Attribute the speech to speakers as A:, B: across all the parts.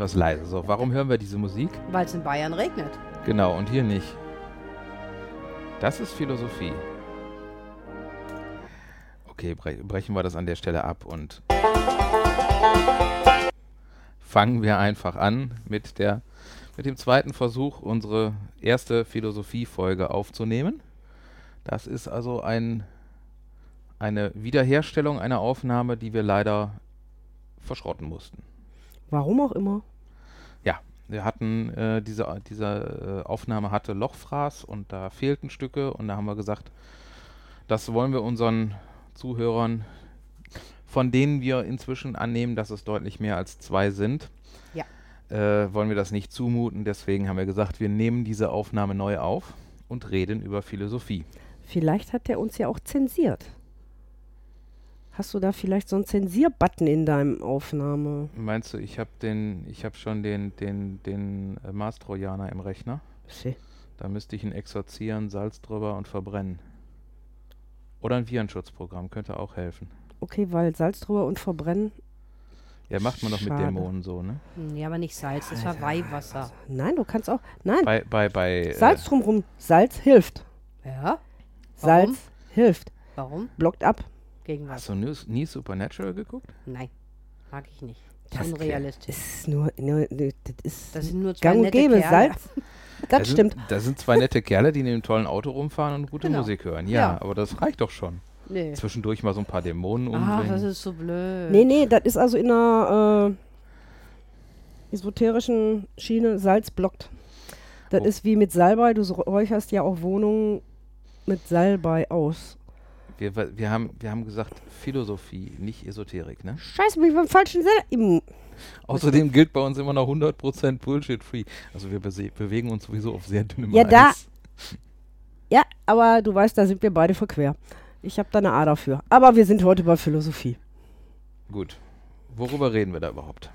A: etwas leise. So, warum hören wir diese Musik?
B: Weil es in Bayern regnet.
A: Genau, und hier nicht. Das ist Philosophie. Okay, bre brechen wir das an der Stelle ab und fangen wir einfach an mit, der, mit dem zweiten Versuch, unsere erste Philosophie-Folge aufzunehmen. Das ist also ein, eine Wiederherstellung einer Aufnahme, die wir leider verschrotten mussten.
C: Warum auch immer.
A: Wir hatten äh, diese, diese äh, Aufnahme hatte Lochfraß und da fehlten Stücke und da haben wir gesagt, das wollen wir unseren Zuhörern, von denen wir inzwischen annehmen, dass es deutlich mehr als zwei sind,
B: Ja.
A: äh, wollen wir das nicht zumuten. Deswegen haben wir gesagt, wir nehmen diese Aufnahme neu auf und reden über Philosophie.
C: Vielleicht hat der uns ja auch zensiert. Hast du da vielleicht so einen Zensierbutton in deinem Aufnahme?
A: Meinst du, ich habe den, ich habe schon den, den, den äh, Mars Trojaner im Rechner?
C: Shit.
A: Da müsste ich ihn exorzieren, Salz drüber und verbrennen. Oder ein Virenschutzprogramm könnte auch helfen.
C: Okay, weil Salz drüber und verbrennen.
A: Ja, macht man doch mit. Dämonen so, ne?
B: Hm, Ja, aber nicht Salz, das war Weihwasser.
C: Nein, du kannst auch. Nein,
A: Bei, bei, bei. äh,
C: Salz drumrum. Salz hilft.
B: Ja?
C: Salz
B: Warum?
C: hilft.
B: Warum?
C: Blockt ab.
B: Gegen was?
A: hast du nie, nie Supernatural geguckt?
B: Nein, mag ich nicht.
C: Das-
B: Unrealistisch.
C: Ist nur, nur das ist
B: Das sind nur zwei
C: gang und
B: nette
C: gäbe.
B: Kerle.
C: Salz. Das
A: sind,
C: stimmt.
A: Da sind zwei nette Kerle, die in einem tollen Auto rumfahren und gute
B: Genau.
A: Musik hören. Ja,
B: Ja.
A: aber das reicht doch schon.
B: Nee.
A: Zwischendurch mal so ein paar Dämonen
B: Ach,
A: umbringen.
B: das ist so blöd.
C: Nee, nee, das ist also in einer äh, esoterischen Schiene. Salz blockt. Das
A: Oh.
C: ist wie mit Salbei. Du räucherst ja auch Wohnungen mit Salbei aus.
A: Wir, wir, haben, wir haben gesagt Philosophie, nicht Esoterik, ne?
C: Scheiße, bin ich beim falschen Sender.
A: Außerdem gilt bei uns immer noch 100% Bullshit-free. Also wir bewegen uns sowieso auf sehr dünnem
C: Ja, da-
A: Eis.
C: Ja, aber du weißt, da sind wir beide verquer. Ich habe da eine A dafür. Aber wir sind heute bei Philosophie.
A: Gut. Worüber reden wir da überhaupt?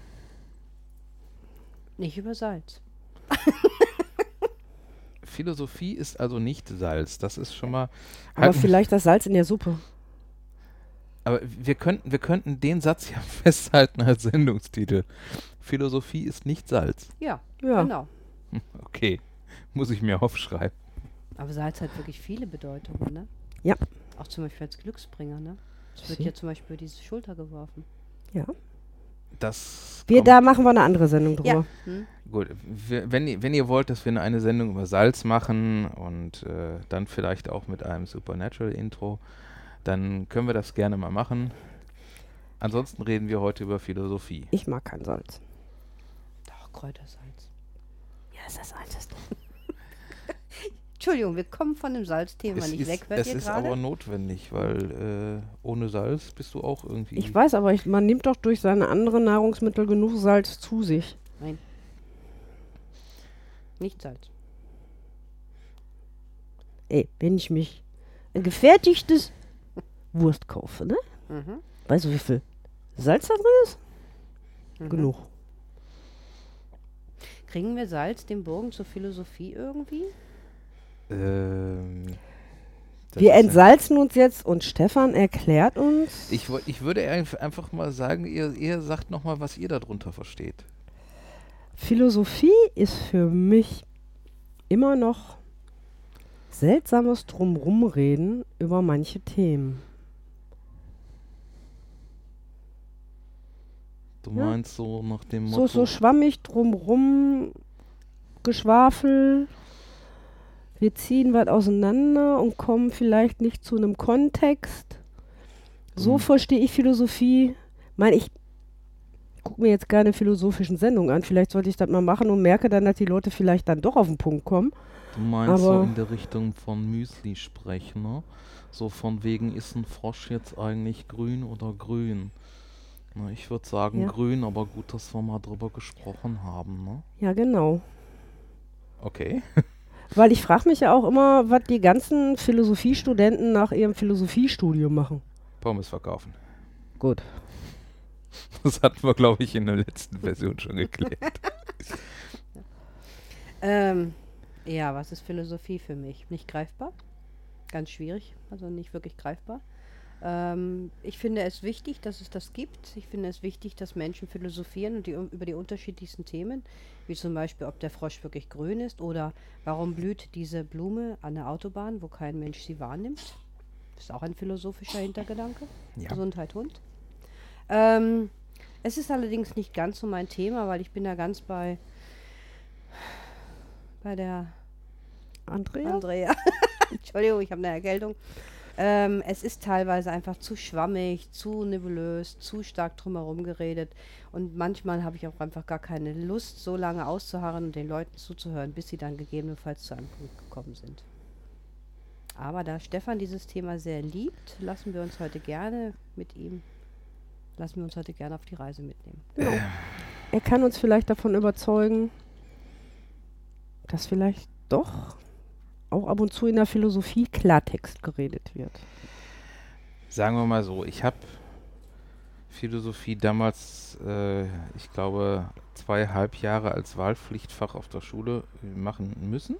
B: Nicht über Salz.
A: Philosophie ist also nicht Salz. Das ist schon mal.
C: Aber
A: Halten-
C: vielleicht das Salz in der Suppe.
A: aber wir könnten, wir könnten den Satz ja festhalten als Sendungstitel. Philosophie ist nicht Salz.
B: Ja,
C: Ja.
B: genau.
A: Okay. Muss ich mir aufschreiben.
B: Aber Salz hat wirklich viele Bedeutungen, ne?
C: Ja.
B: Auch zum Beispiel als Glücksbringer, ne? Es wird ja zum Beispiel diese Schulter geworfen.
C: Ja.
A: Das.
C: Wir, da machen wir eine andere Sendung drüber.
B: Hm?
A: Gut, wir, wenn, ihr- wenn ihr wollt, dass wir eine Sendung über Salz machen und äh, dann vielleicht auch mit einem Supernatural-Intro, dann können wir das gerne mal machen. Ansonsten reden wir heute über Philosophie.
C: Ich mag kein Salz.
B: Doch, Kräutersalz.
C: Ja, ist das Einzige.
B: Entschuldigung, wir kommen von dem Salzthema
A: Es
B: nicht
A: ist,
B: weg, hört
A: es
B: ihr
A: ist aber
B: gerade?
A: notwendig, weil äh, ohne Salz bist du auch irgendwie.
C: Ich weiß, aber ich, man nimmt doch durch seine anderen Nahrungsmittel genug Salz zu sich.
B: Nein. Nicht Salz.
C: Ey, wenn ich mich ein gefertigtes Wurst kaufe, ne?
B: Mhm.
C: Weißt du, wie viel Salz da drin ist?
B: Mhm.
C: Genug.
B: Kriegen wir Salz den Bogen zur Philosophie irgendwie?
A: Ähm,
C: Wir entsalzen uns jetzt und Stefan erklärt uns.
A: Ich, ich würde einf- einfach mal sagen, ihr, ihr sagt nochmal, was ihr darunter versteht.
C: Philosophie ist für mich immer noch seltsames Drumrumreden über manche Themen.
A: Du
C: Ja.
A: meinst so nach dem
C: So,
A: Motto.
C: so schwammig drumrum Geschwafel. Wir ziehen was auseinander und kommen vielleicht nicht zu einem Kontext. So
A: Mhm.
C: verstehe ich Philosophie. Meine ich gucke mir jetzt keine philosophischen Sendungen an. Vielleicht sollte ich das mal machen und merke dann, dass die Leute vielleicht dann doch auf den Punkt kommen.
A: Du meinst so
C: Aber-
A: in der Richtung von Müsli sprechen, ne? So von wegen, ist ein Frosch jetzt eigentlich grün oder grün? Na, ich würde sagen
C: Ja.
A: grün, aber gut, dass wir mal drüber gesprochen haben, ne?
C: Ja, genau.
A: Okay.
C: Weil ich frage mich ja auch immer, was die ganzen Philosophiestudenten nach ihrem Philosophiestudium machen.
A: Pommes verkaufen.
C: Gut.
A: Das hatten wir, glaube ich, in der letzten Version schon geklärt.
B: Ähm, ja, was ist Philosophie für mich? Nicht greifbar. Ganz schwierig, also nicht wirklich greifbar. Ähm, ich finde es wichtig, dass es das gibt. Ich finde es wichtig, dass Menschen philosophieren und die, über die unterschiedlichsten Themen, wie zum Beispiel, ob der Frosch wirklich grün ist oder warum blüht diese Blume an der Autobahn, wo kein Mensch sie wahrnimmt. Das ist auch ein philosophischer Hintergedanke.
A: Ja.
B: Gesundheit Hund. Ähm, es ist allerdings nicht ganz so mein Thema, weil ich bin da ganz bei, bei der
C: Andrea?
B: Andrea. Entschuldigung, ich habe eine Erkältung. Ähm, es ist teilweise einfach zu schwammig, zu nebulös, zu stark drumherum geredet. Und manchmal habe ich auch einfach gar keine Lust, so lange auszuharren und den Leuten zuzuhören, bis sie dann gegebenenfalls zu einem Punkt gekommen sind. Aber da Stefan dieses Thema sehr liebt, lassen wir uns heute gerne mit ihm, lassen wir uns heute gerne auf die Reise mitnehmen.
C: Er kann uns vielleicht davon überzeugen, dass vielleicht doch auch ab und zu in der Philosophie Klartext geredet wird.
A: Sagen wir mal so, ich habe Philosophie damals, äh, ich glaube, zweieinhalb Jahre als Wahlpflichtfach auf der Schule machen müssen.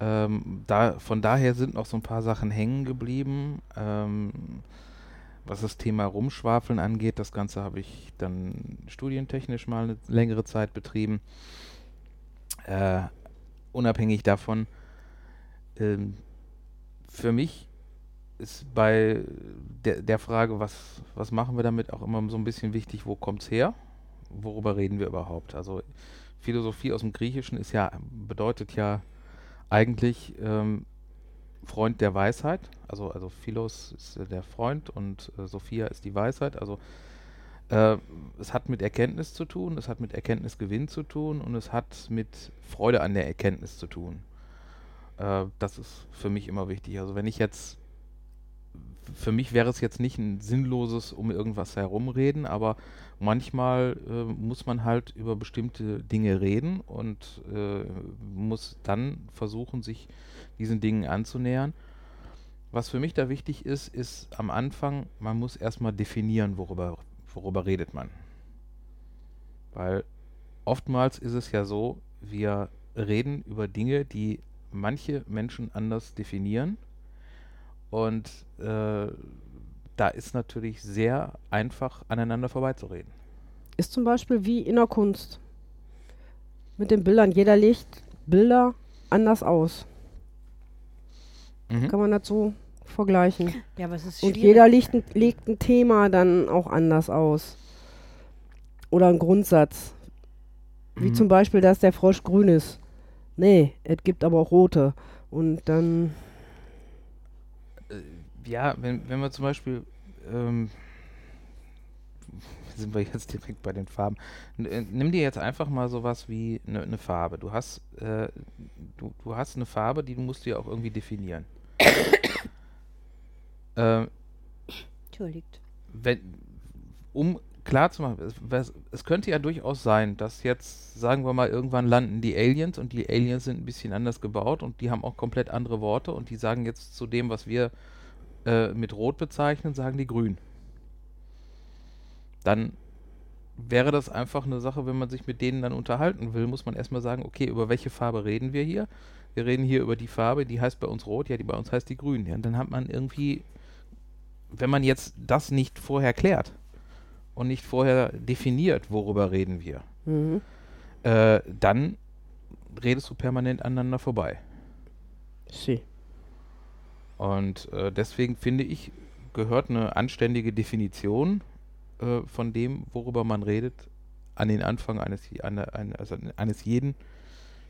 A: Ähm, da, von daher sind noch so ein paar Sachen hängen geblieben. Ähm, was das Thema Rumschwafeln angeht, das Ganze habe ich dann studientechnisch mal eine längere Zeit betrieben. Äh, unabhängig davon, ähm, für mich ist bei der, der Frage, was, was machen wir damit, auch immer so ein bisschen wichtig, wo kommt es her? Worüber reden wir überhaupt? Also Philosophie aus dem Griechischen ist ja, bedeutet ja eigentlich ähm, Freund der Weisheit. Also, also Philos ist der Freund und äh, Sophia ist die Weisheit. Also äh, es hat mit Erkenntnis zu tun, es hat mit Erkenntnisgewinn zu tun und es hat mit Freude an der Erkenntnis zu tun. Äh, das ist für mich immer wichtig. Also wenn ich jetzt, für mich wäre es jetzt nicht ein sinnloses um irgendwas herumreden, aber manchmal äh, muss man halt über bestimmte Dinge reden und äh, muss dann versuchen, sich diesen Dingen anzunähern. Was für mich da wichtig ist, ist am Anfang, man muss erstmal definieren, worüber, worüber redet man. Weil oftmals ist es ja so, wir reden über Dinge, die manche Menschen anders definieren. Und äh, da ist natürlich sehr einfach aneinander vorbeizureden.
C: Ist zum Beispiel wie in der Kunst. Mit den Bildern. Jeder legt Bilder anders aus.
A: Mhm.
C: Kann man so vergleichen.
B: Ja, aber es ist
C: Und jeder legt ein, legt ein Thema dann auch anders aus. Oder ein Grundsatz. Wie
A: Mhm.
C: zum Beispiel, dass der Frosch grün ist. Nee, es gibt aber auch rote. Und dann,
A: Ja, wenn, wenn wir zum Beispiel, ähm, sind wir jetzt direkt bei den Farben. N äh, nimm dir jetzt einfach mal sowas wie eine ne Farbe. Du hast, äh, du, du hast eine Farbe, die musst du ja auch irgendwie definieren. ähm,
B: Entschuldigt.
A: wenn, um klar zu machen, es, es könnte ja durchaus sein, dass jetzt, sagen wir mal, irgendwann landen die Aliens und die Aliens sind ein bisschen anders gebaut und die haben auch komplett andere Worte und die sagen jetzt zu dem, was wir äh, mit Rot bezeichnen, sagen die Grün. Dann wäre das einfach eine Sache, wenn man sich mit denen dann unterhalten will, muss man erstmal sagen, okay, über welche Farbe reden wir hier? Wir reden hier über die Farbe, die heißt bei uns rot, ja, die bei uns heißt die grün. Ja, dann hat man irgendwie, wenn man jetzt das nicht vorher klärt und nicht vorher definiert, worüber reden wir,
C: mhm.
A: äh, dann redest du permanent aneinander vorbei.
C: Sie.
A: Und äh, deswegen finde ich, gehört eine anständige Definition äh, von dem, worüber man redet, an den Anfang eines, eine, eine, also eines jeden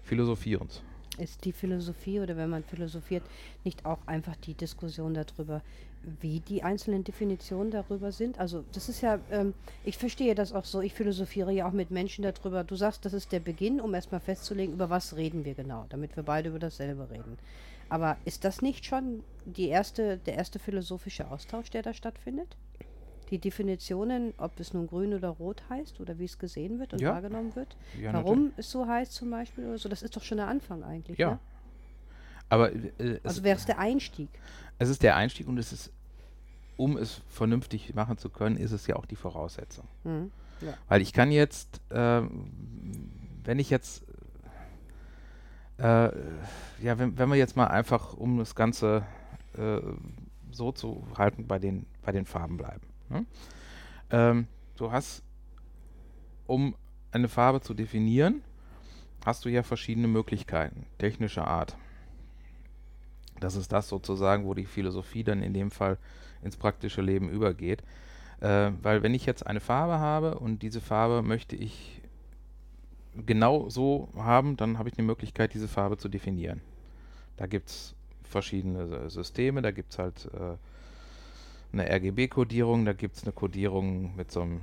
A: Philosophierens.
B: Ist die Philosophie oder wenn man philosophiert, nicht auch einfach die Diskussion darüber, wie die einzelnen Definitionen darüber sind? Also das ist ja, ähm, ich verstehe das auch so, ich philosophiere ja auch mit Menschen darüber. Du sagst, das ist der Beginn, um erstmal festzulegen, über was reden wir genau, damit wir beide über dasselbe reden. Aber ist das nicht schon die erste, der erste philosophische Austausch, der da stattfindet? Die Definitionen, ob es nun grün oder rot heißt oder wie es gesehen wird und
A: Ja.
B: wahrgenommen wird?
A: Ja,
B: Warum es so heißt zum Beispiel oder so, das ist doch schon der Anfang eigentlich.
A: Ja.
B: Ne?
A: Aber äh,
B: Also wäre es der Einstieg.
A: es ist der Einstieg und es ist, um es vernünftig machen zu können, ist es ja auch die Voraussetzung.
B: Mhm.
A: Weil ich kann jetzt, ähm, wenn ich jetzt, äh, ja, wenn, wenn wir jetzt mal einfach, um das Ganze äh, so zu halten, bei den, bei den Farben bleiben. Ne? Ähm, du hast, um eine Farbe zu definieren, hast du ja verschiedene Möglichkeiten, technischer Art. Das ist das sozusagen, wo die Philosophie dann in dem Fall ins praktische Leben übergeht. Äh, weil wenn ich jetzt eine Farbe habe und diese Farbe möchte ich genau so haben, dann habe ich eine Möglichkeit, diese Farbe zu definieren. Da gibt es verschiedene Systeme, da gibt es halt äh, eine RGB-Kodierung, da gibt es eine Kodierung mit so einem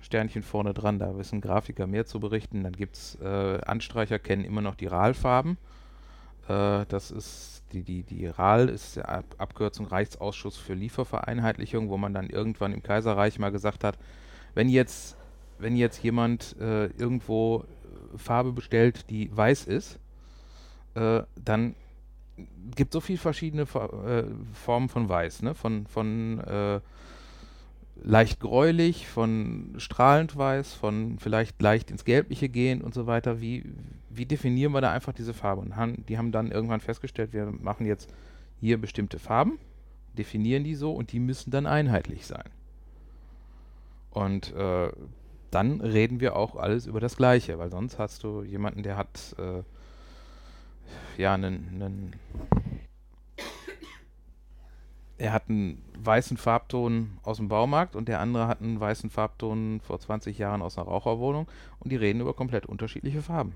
A: Sternchen vorne dran, da wissen Grafiker mehr zu berichten. Dann gibt es äh, Anstreicher, kennen immer noch die RAL-Farben. Äh, das ist die, die, die RAL ist Ab Abkürzung Reichsausschuss für Liefervereinheitlichung, wo man dann irgendwann im Kaiserreich mal gesagt hat, wenn jetzt, wenn jetzt jemand äh, irgendwo Farbe bestellt, die weiß ist, äh, dann gibt so viele verschiedene äh, Formen von Weiß, ne? Von, von äh, leicht gräulich, von strahlend weiß, von vielleicht leicht ins Gelbliche gehen und so weiter. Wie, wie definieren wir da einfach diese Farbe? Und haben, die haben dann irgendwann festgestellt, wir machen jetzt hier bestimmte Farben, definieren die so und die müssen dann einheitlich sein. Und äh, dann reden wir auch alles über das Gleiche, weil sonst hast du jemanden, der hat äh, ja einen, einen er hat einen weißen Farbton aus dem Baumarkt und der andere hat einen weißen Farbton vor 20 Jahren aus einer Raucherwohnung und die reden über komplett unterschiedliche Farben.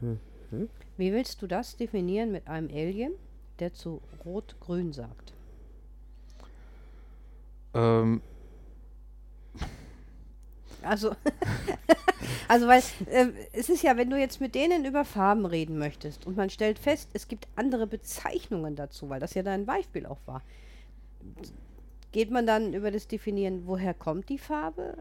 B: Mhm. Wie willst du das definieren mit einem Alien, der zu Rot-Grün sagt?
A: Ähm,
B: also, also weil äh, es ist ja, wenn du jetzt mit denen über Farben reden möchtest und man stellt fest, es gibt andere Bezeichnungen dazu, weil das ja dein Beispiel auch war. Geht man dann über das Definieren, woher kommt die Farbe?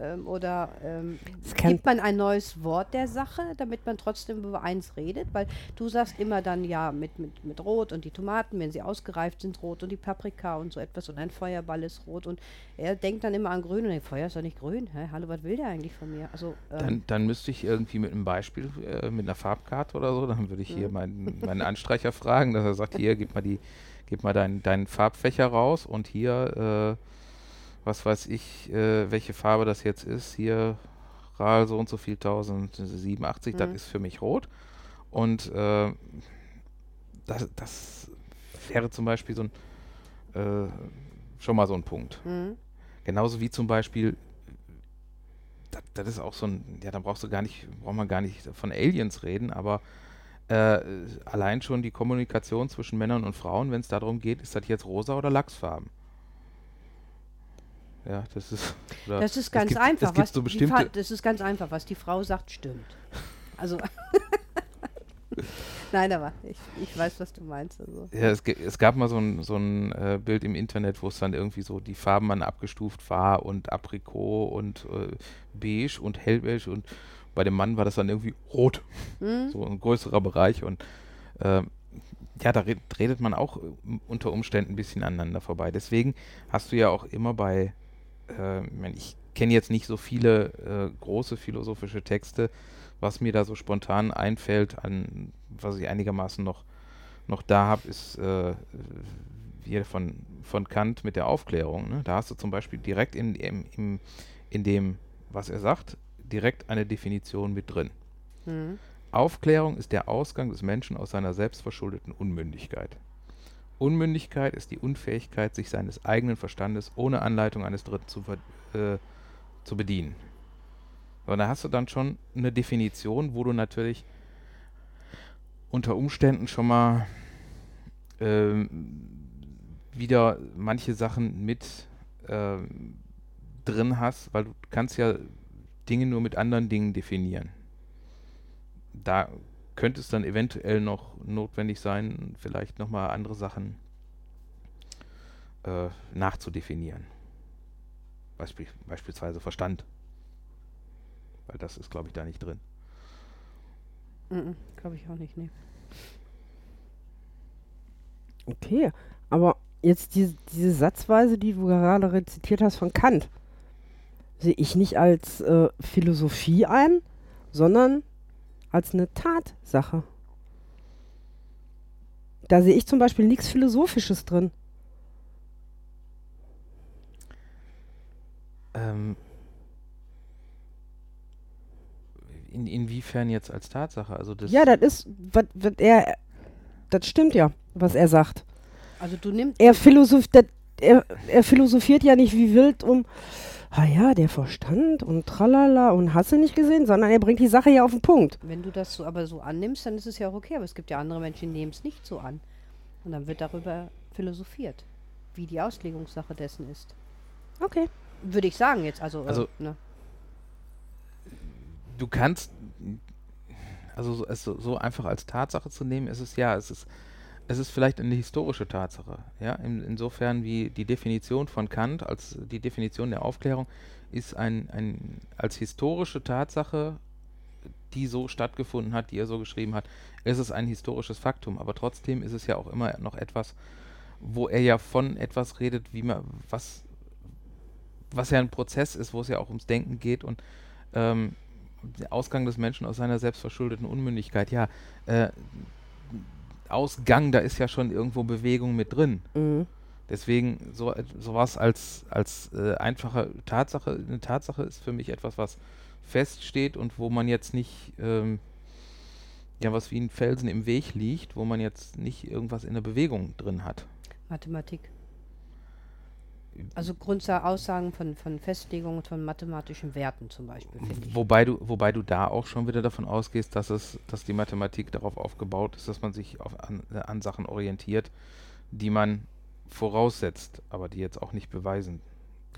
B: Ähm, oder ähm, gibt man ein neues Wort der Sache, damit man trotzdem über eins redet? Weil du sagst immer dann ja mit, mit, mit Rot und die Tomaten, wenn sie ausgereift sind, rot und die Paprika und so etwas und ein Feuerball ist rot und er denkt dann immer an grün und denkt, Feuer ist doch nicht grün. Hä? Hallo, was will der eigentlich von mir? Also,
A: ähm dann, dann müsste ich irgendwie mit einem Beispiel, äh, mit einer Farbkarte oder so, dann würde ich hier meinen, meinen Anstreicher fragen, dass er sagt, hier, gib mal die, gib mal deinen, deinen Farbfächer raus und hier äh, was weiß ich, äh, welche Farbe das jetzt ist. Hier RAL so und so viel 1087, mhm. das ist für mich rot. Und äh, das, das, wäre zum Beispiel so ein, äh, schon mal so ein Punkt. Mhm. Genauso wie zum Beispiel, das, das, ist auch so ein, ja, da brauchst du gar nicht, braucht man gar nicht von Aliens reden, aber äh, allein schon die Kommunikation zwischen Männern und Frauen, wenn es darum geht, ist das jetzt rosa oder Lachsfarben? Ja, das ist.
B: Das ist ganz
A: gibt,
B: einfach.
A: Gibt so bestimmte
B: das ist ganz einfach. Was die Frau sagt, stimmt. Also. Nein, aber ich, ich weiß, was du meinst. Also.
A: Ja, es, es gab mal so ein, so ein äh, Bild im Internet, wo es dann irgendwie so die Farben man abgestuft war und Aprikot und äh, beige und hellbeige und bei dem Mann war das dann irgendwie rot. Mhm. So ein größerer Bereich und äh, ja, da redet man auch unter Umständen ein bisschen aneinander vorbei. Deswegen hast du ja auch immer bei äh, ich kenne jetzt nicht so viele äh, große philosophische Texte, was mir da so spontan einfällt, an was ich einigermaßen noch, noch da habe, ist äh, hier von, von Kant mit der Aufklärung. Ne? Da hast du zum Beispiel direkt in, in, in, in dem, was er sagt, direkt eine Definition mit drin. Mhm. Aufklärung ist der Ausgang des Menschen aus seiner selbstverschuldeten Unmündigkeit. Unmündigkeit ist die Unfähigkeit, sich seines eigenen Verstandes ohne Anleitung eines Dritten zu, äh, zu bedienen. Und da hast du dann schon eine Definition, wo du natürlich unter Umständen schon mal äh, wieder manche Sachen mit äh, drin hast, weil du kannst ja Dinge nur mit anderen Dingen definieren. Da könnte es dann eventuell noch notwendig sein, vielleicht nochmal andere Sachen äh, nachzudefinieren. Beispiel, beispielsweise Verstand. Weil das ist, glaube ich, da nicht drin.
B: Glaube ich auch nicht, nee.
C: Okay, aber jetzt diese, diese Satzweise, die du gerade rezitiert hast von Kant, sehe ich nicht als äh, Philosophie ein, sondern als eine Tatsache. Da sehe ich zum Beispiel nichts Philosophisches drin.
A: Ähm, in, inwiefern jetzt als Tatsache? Also das
C: Ja, das ist, was was er, das stimmt ja, was er sagt.
B: Also du nimmst.
C: Er, philosoph, das, er, er philosophiert ja nicht wie wild um, ah ja, der Verstand und tralala und hast du nicht gesehen, sondern er bringt die Sache ja auf den Punkt.
B: Wenn du das so aber so annimmst, dann ist es ja auch okay. Aber es gibt ja andere Menschen, die nehmen es nicht so an. Und dann wird darüber philosophiert, wie die Auslegungssache dessen ist.
C: Okay.
B: Würde ich sagen jetzt. Also,
A: Also-
B: äh, ne?
A: du kannst, also so, so einfach als Tatsache zu nehmen, ist es ja, es ist, es ist vielleicht eine historische Tatsache. Ja, in, insofern wie die Definition von Kant als die Definition der Aufklärung ist ein, ein als historische Tatsache, die so stattgefunden hat, die er so geschrieben hat, ist es ein historisches Faktum. Aber trotzdem ist es ja auch immer noch etwas, wo er ja von etwas redet, wie man was was ja ein Prozess ist, wo es ja auch ums Denken geht und ähm, der Ausgang des Menschen aus seiner selbstverschuldeten Unmündigkeit, ja, äh, Ausgang, da ist ja schon irgendwo Bewegung mit drin.
C: Mhm.
A: Deswegen so sowas als als äh, einfache Tatsache, eine Tatsache ist für mich etwas, was feststeht und wo man jetzt nicht ähm, ja was wie ein Felsen im Weg liegt, wo man jetzt nicht irgendwas in der Bewegung drin hat.
B: Mathematik. Also Grundaussagen von, von Festlegungen von mathematischen Werten zum Beispiel.
A: Wobei du, wobei du da auch schon wieder davon ausgehst, dass es, dass die Mathematik darauf aufgebaut ist, dass man sich auf an, an Sachen orientiert, die man voraussetzt, aber die jetzt auch nicht beweisen,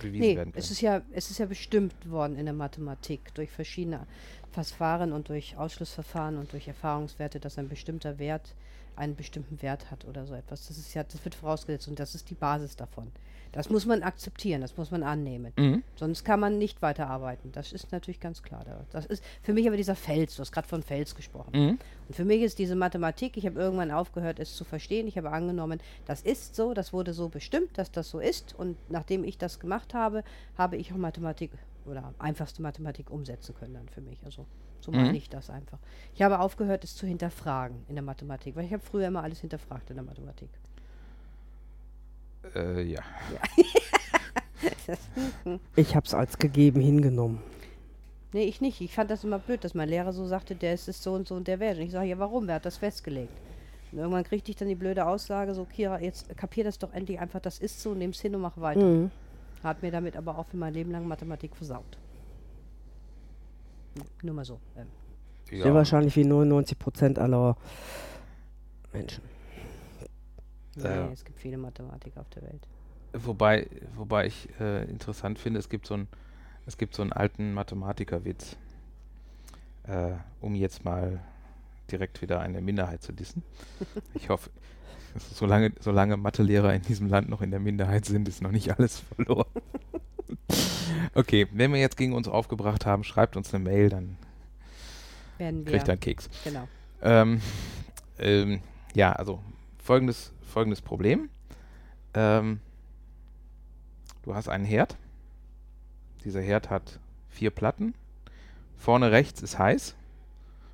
A: bewiesen
B: Nee,
A: werden können.
B: es ist ja, es ist ja bestimmt worden in der Mathematik durch verschiedene Verfahren und durch Ausschlussverfahren und durch Erfahrungswerte, dass ein bestimmter Wert einen bestimmten Wert hat oder so etwas. Das ist ja, das wird vorausgesetzt und das ist die Basis davon. Das muss man akzeptieren, das muss man annehmen.
A: Mhm.
B: Sonst kann man nicht weiterarbeiten. Das ist natürlich ganz klar. Da- Das ist für mich aber dieser Fels, du hast gerade von Fels gesprochen.
A: Mhm.
B: Und für mich ist diese Mathematik, ich habe irgendwann aufgehört, es zu verstehen. Ich habe angenommen, das ist so, das wurde so bestimmt, dass das so ist. Und nachdem ich das gemacht habe, habe ich auch Mathematik oder einfachste Mathematik umsetzen können dann für mich. Also so
A: Mhm.
B: meine ich das einfach. Ich habe aufgehört, es zu hinterfragen in der Mathematik, weil ich habe früher immer alles hinterfragt in der Mathematik.
A: Äh, ja.
C: Ich habe es als gegeben hingenommen.
B: Nee, ich nicht. Ich fand das immer blöd, dass mein Lehrer so sagte, der ist es so und so und der Wert. Und ich sage, ja, warum? Wer hat das festgelegt? Und irgendwann kriegte ich dann die blöde Aussage, so, Kira, jetzt kapier das doch endlich einfach, das ist so, nimm's hin und mach weiter.
C: Mhm.
B: Hat mir damit aber auch für mein Leben lang Mathematik versaut. Nur mal so. Ähm,
C: Sehr wahrscheinlich wie 99 Prozent aller Menschen.
A: Ja.
B: nee, es gibt viele Mathematiker auf der Welt.
A: Wobei, wobei ich äh, interessant finde, es gibt so ein, es gibt so einen alten Mathematikerwitz, äh, um jetzt mal direkt wieder eine Minderheit zu dissen. Ich hoffe, solange, solange Mathelehrer in diesem Land noch in der Minderheit sind, ist noch nicht alles verloren. okay, wenn wir jetzt gegen uns aufgebracht haben, schreibt uns eine Mail, dann
B: Werden wir.
A: kriegt er einen Keks.
B: Genau.
A: Ähm, ähm, ja, also folgendes, folgendes Problem. Ähm, du hast einen Herd. Dieser Herd hat vier Platten. Vorne rechts ist heiß.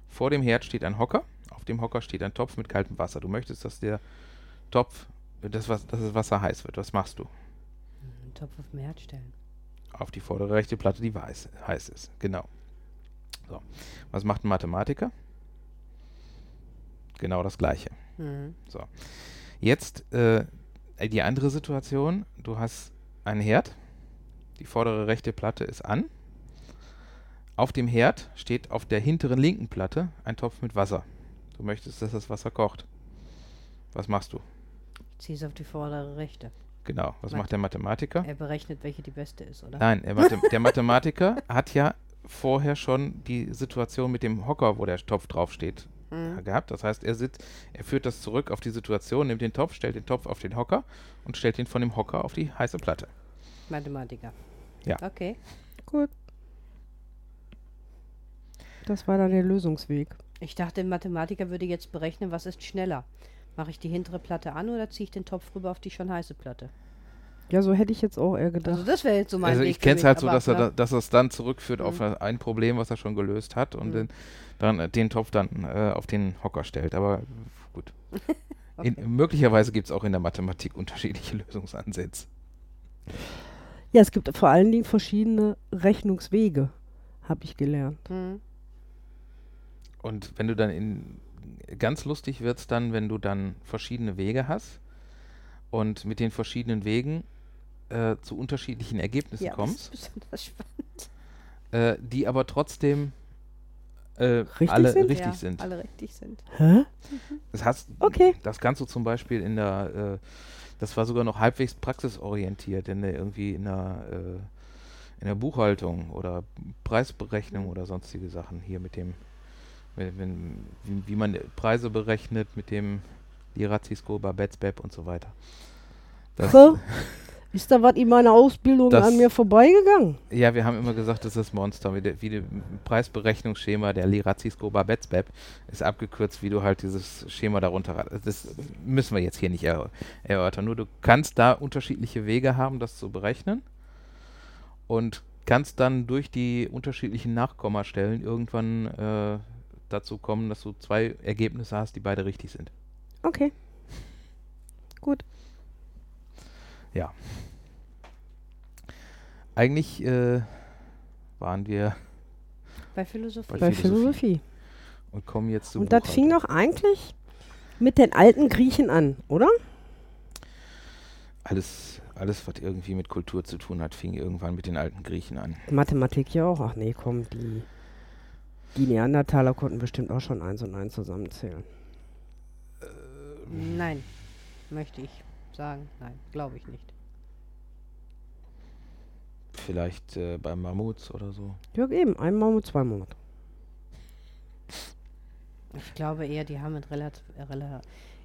A: Vor dem Herd steht ein Hocker. Auf dem Hocker steht ein Topf mit kaltem Wasser. Du möchtest, dass der Topf, das, Was- dass das Wasser heiß wird. Was machst du?
B: Einen Topf auf den Herd stellen.
A: Auf die vordere rechte Platte, die weiß, heiß ist. Genau. So. Was macht ein Mathematiker? Genau das Gleiche.
B: Mhm.
A: Jetzt äh, die andere Situation. Du hast einen Herd. Die vordere rechte Platte ist an. Auf dem Herd steht auf der hinteren linken Platte ein Topf mit Wasser. Du möchtest, dass das Wasser kocht. Was machst du?
B: Ich ziehe es auf die vordere rechte.
A: Genau. Was
B: Mathe-
A: macht der Mathematiker?
B: Er berechnet, welche die beste ist, oder?
A: Nein, der, Mathe der Mathematiker hat ja vorher schon die Situation mit dem Hocker, wo der Topf draufsteht,
B: Mhm.
A: gehabt. Das heißt, er sitzt, er führt das zurück auf die Situation, nimmt den Topf, stellt den Topf auf den Hocker und stellt ihn von dem Hocker auf die heiße Platte.
B: Mathematiker.
A: Ja.
B: Okay.
C: Gut. Das war dann der Lösungsweg.
B: Ich dachte, ein Mathematiker würde jetzt berechnen, was ist schneller. Mache ich die hintere Platte an oder ziehe ich den Topf rüber auf die schon heiße Platte?
C: Ja, so hätte ich jetzt auch eher
B: Also
C: gedacht.
B: das wäre jetzt so mein
A: also ich kenne es halt so, dass er, da, dass er es dann zurückführt auf
B: Mhm.
A: ein- ein Problem, was er schon gelöst hat und
B: Mhm.
A: den, dann äh, den Topf dann äh, auf den Hocker stellt. Aber gut.
B: Okay.
A: In, möglicherweise gibt es auch in der Mathematik unterschiedliche Lösungsansätze.
C: Ja, es gibt vor allen Dingen verschiedene Rechnungswege, habe ich gelernt.
B: Hm.
A: Und wenn du dann in ganz lustig wird's dann, wenn du dann verschiedene Wege hast und mit den verschiedenen Wegen äh, zu unterschiedlichen Ergebnissen
B: Ja, das
A: kommst,
B: ist besonders spannend.
A: äh, die aber trotzdem äh,
C: Richtig
A: alle
C: sind?
A: richtig
B: ja,
A: sind.
B: Alle richtig sind.
C: Hä?
A: Das, hast,
C: Okay.
A: das kannst du zum Beispiel in der, äh, das war sogar noch halbwegs praxisorientiert, in der irgendwie in der, äh, in der Buchhaltung oder Preisberechnung oder sonstige Sachen hier mit dem, wenn, wenn, wie, wie man Preise berechnet mit dem Lirazi-Score, Babette-Beb und so weiter. Das,
C: So. Ist da was in meiner Ausbildung
A: Das-
C: an mir vorbeigegangen?
A: ja, wir haben immer gesagt, das ist Monster. Wie, wie der Preisberechnungsschema der Lirazi-Score, Babette-Beb ist abgekürzt, wie du halt dieses Schema darunter Das müssen wir jetzt hier nicht er, erörtern. Nur du kannst da unterschiedliche Wege haben, das zu berechnen. Und kannst dann durch die unterschiedlichen Nachkommastellen irgendwann äh, dazu kommen, dass du zwei Ergebnisse hast, die beide richtig sind.
C: Okay. Gut.
A: Ja. Eigentlich äh, waren wir
B: Bei Philosophie.
A: Bei
C: Bei
A: Philosophie.
C: Philosophie.
A: und kommen jetzt zu
C: Und das fing doch eigentlich mit den alten Griechen an, oder?
A: Alles, alles, was irgendwie mit Kultur zu tun hat, fing irgendwann mit den alten Griechen an.
C: Mathematik ja auch. Ach nee, komm, die, die Neandertaler konnten bestimmt auch schon eins und eins zusammenzählen.
B: Nein, möchte ich sagen. Nein, glaube ich nicht.
A: Vielleicht äh, beim Mammuts oder so.
C: Ja, eben. Ein Mammut, zwei Mammut.
B: Ich glaube eher, die haben in, Relat äh, Rela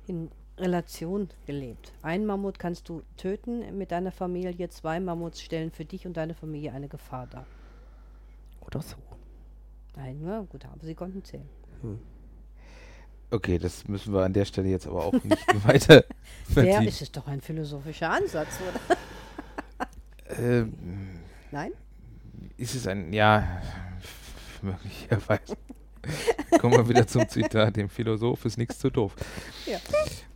B: in Relation gelebt. Ein Mammut kannst du töten mit deiner Familie, zwei Mammuts stellen für dich und deine Familie eine Gefahr dar.
C: Oder so.
B: Nein, ja, gut, aber sie konnten zählen.
A: Okay, das müssen wir an der Stelle jetzt aber auch nicht weiter vertiefen.
B: ist es doch ein philosophischer Ansatz, oder?
A: Ähm,
B: Nein?
A: ist es ein, ja, möglicherweise. Kommen wir wieder zum Zitat, dem Philosoph ist nichts zu doof.
B: Ja.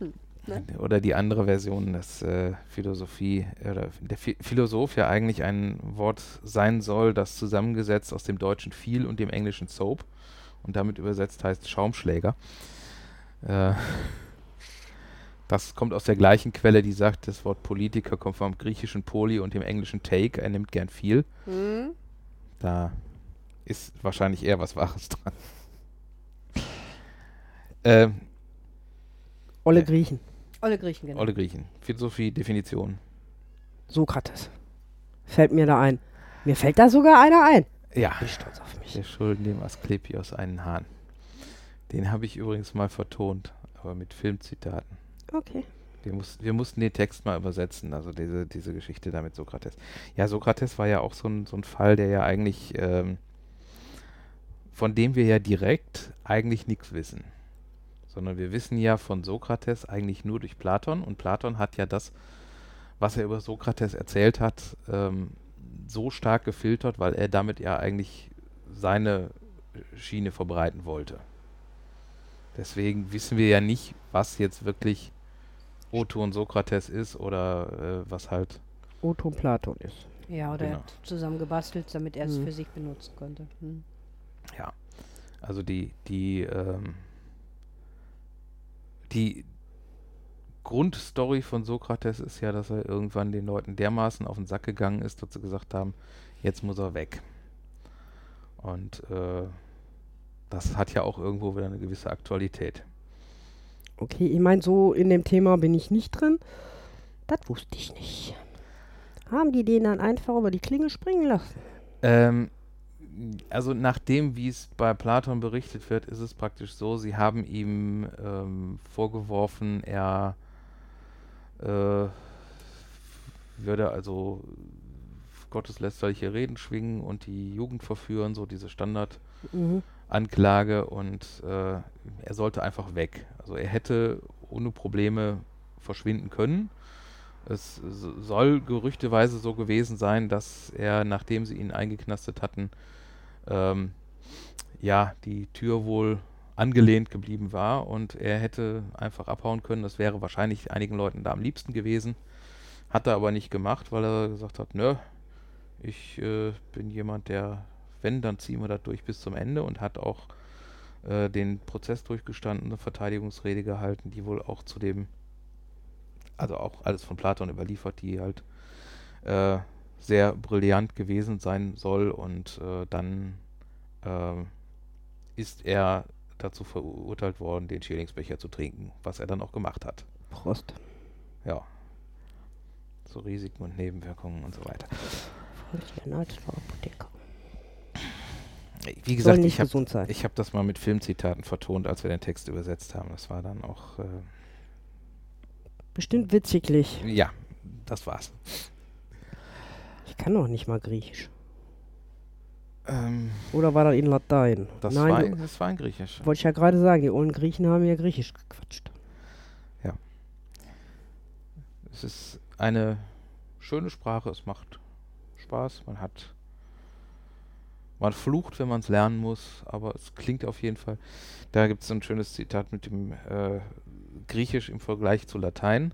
B: Hm, ne?
A: Oder die andere Version, dass äh, Philosophie, oder der Phi- Philosoph ja eigentlich ein Wort sein soll, das zusammengesetzt aus dem deutschen viel und dem englischen soap und damit übersetzt heißt Schaumschläger. Äh, das kommt aus der gleichen Quelle, die sagt, das Wort Politiker kommt vom griechischen Poli und dem englischen Take, er nimmt gern viel.
B: Hm?
A: Da ist wahrscheinlich eher was Wahres dran. Ähm,
C: Olle
A: Ja.
C: Griechen.
B: Olle Griechen, genau.
A: Olle Griechen. Philosophie, Definition.
C: Sokrates. Fällt mir da ein. Mir fällt da sogar einer ein.
A: Ja,
C: Bin stolz auf mich.
A: wir schulden dem Asklepios einen Hahn. Den habe ich übrigens mal vertont, aber mit Filmzitaten.
C: Okay.
A: Wir, muss, wir mussten den Text mal übersetzen, also diese, diese Geschichte da mit Sokrates. Ja, Sokrates war ja auch so ein, so ein Fall, der ja eigentlich, ähm, von dem wir ja direkt eigentlich nichts wissen. Sondern wir wissen ja von Sokrates eigentlich nur durch Platon und Platon hat ja das, was er über Sokrates erzählt hat, ähm, so stark gefiltert, weil er damit ja eigentlich seine Schiene verbreiten wollte. Deswegen wissen wir ja nicht, was jetzt wirklich Otto und Sokrates ist oder äh, was halt.
C: Otto Platon ist.
B: Ja, oder er
A: Genau.
B: hat zusammen gebastelt, damit er es
C: Hm.
B: für sich benutzen konnte. Hm.
A: Ja. Also die, die, ähm, die Grundstory von Sokrates ist ja, dass er irgendwann den Leuten dermaßen auf den Sack gegangen ist, dass sie gesagt haben, jetzt muss er weg. Und äh, das hat ja auch irgendwo wieder eine gewisse Aktualität.
C: Okay, ich meine, so in dem Thema bin ich nicht drin. Das wusste ich nicht. Haben die den dann einfach über die Klinge springen lassen?
A: Ähm, also nach dem, wie es bei Platon berichtet wird, ist es praktisch so, sie haben ihm ähm, vorgeworfen, er äh, würde also gotteslästerliche Reden schwingen und die Jugend verführen, so diese Standardanklage
C: Mhm.
A: und äh, er sollte einfach weg. Also er hätte ohne Probleme verschwinden können. Es soll gerüchteweise so gewesen sein, dass er, nachdem sie ihn eingeknastet hatten, ähm, ja, die Tür wohl angelehnt geblieben war und er hätte einfach abhauen können. Das wäre wahrscheinlich einigen Leuten da am liebsten gewesen. Hat er aber nicht gemacht, weil er gesagt hat, nö, ich äh, bin jemand, der, wenn, dann ziehen wir das durch bis zum Ende und hat auch äh, den Prozess durchgestanden, eine Verteidigungsrede gehalten, die wohl auch zu dem, also auch alles von Platon überliefert, die halt äh, sehr brillant gewesen sein soll und äh, dann äh, ist er dazu verurteilt worden, den Schädlingsbecher zu trinken, was er dann auch gemacht hat.
C: Prost.
A: Ja. So Risiken und Nebenwirkungen und so weiter. Wie gesagt, ich habe hab das mal mit Filmzitaten vertont, als wir den Text übersetzt haben. Das war dann auch, äh,
C: Bestimmt witziglich.
A: ja, das war's.
C: Ich kann doch nicht mal Griechisch.
A: Ähm,
C: Oder war das in Latein?
A: das,
C: Nein,
A: war, in- das war in Griechisch.
C: wollte ich ja gerade sagen, die ollen Griechen haben ja Griechisch gequatscht.
A: Es ist eine schöne Sprache, es macht Spaß, man hat. Man flucht, wenn man es lernen muss, aber es klingt auf jeden Fall. Da gibt es so ein schönes Zitat mit dem äh, Griechisch im Vergleich zu Latein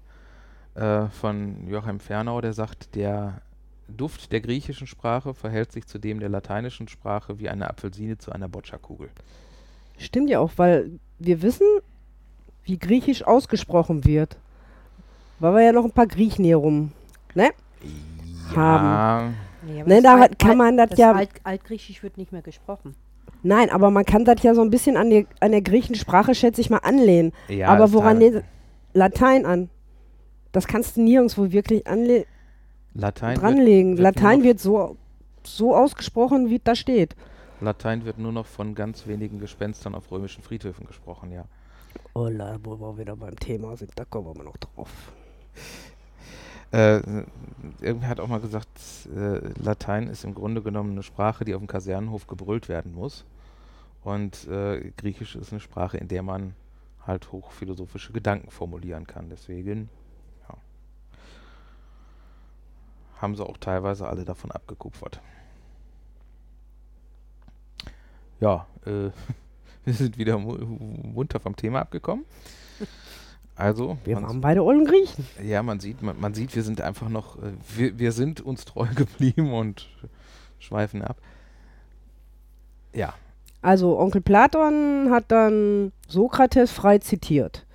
A: äh, von Joachim Fernau, der sagt, der Duft der griechischen Sprache verhält sich zu dem der lateinischen Sprache wie eine Apfelsine zu einer Bocciakugel.
C: Stimmt ja auch, weil wir wissen, wie Griechisch ausgesprochen wird. Weil wir ja noch ein paar Griechen hier rum. Ne? Haben.
B: Nee,
C: Ne,
B: das
C: da
B: Alt-
C: kann man das
B: das
C: ja-
B: Alt, Altgriechisch wird nicht mehr gesprochen.
C: Nein, aber man kann das ja so ein bisschen an, die, an der griechischen Sprache, schätze ich mal, anlehnen.
A: Ja,
C: aber woran lehnt Latein an? Das kannst du nirgendwo wirklich anle
A: Latein wird-
C: dranlegen.
A: wird nur
C: Latein wird so, so ausgesprochen, wie da steht.
A: Latein wird nur noch von ganz wenigen Gespenstern auf römischen Friedhöfen gesprochen, ja.
C: Oh, la, wo wir wieder beim Thema sind, da kommen wir noch drauf.
A: Äh, irgendwer hat auch mal gesagt, äh, Latein ist im Grunde genommen eine Sprache, die auf dem Kasernenhof gebrüllt werden muss. Und äh, Griechisch ist eine Sprache, in der man halt hochphilosophische Gedanken formulieren kann. Deswegen ja, haben sie auch teilweise alle davon abgekupfert. Ja, äh, wir sind wieder mu munter vom Thema abgekommen. Also,
C: Wir waren beide ollen Griechen.
A: ja, man sieht, man, man sieht, wir sind einfach noch, äh, wir, wir sind uns treu geblieben und schweifen ab. Ja,
C: Also Onkel Platon hat dann Sokrates frei zitiert.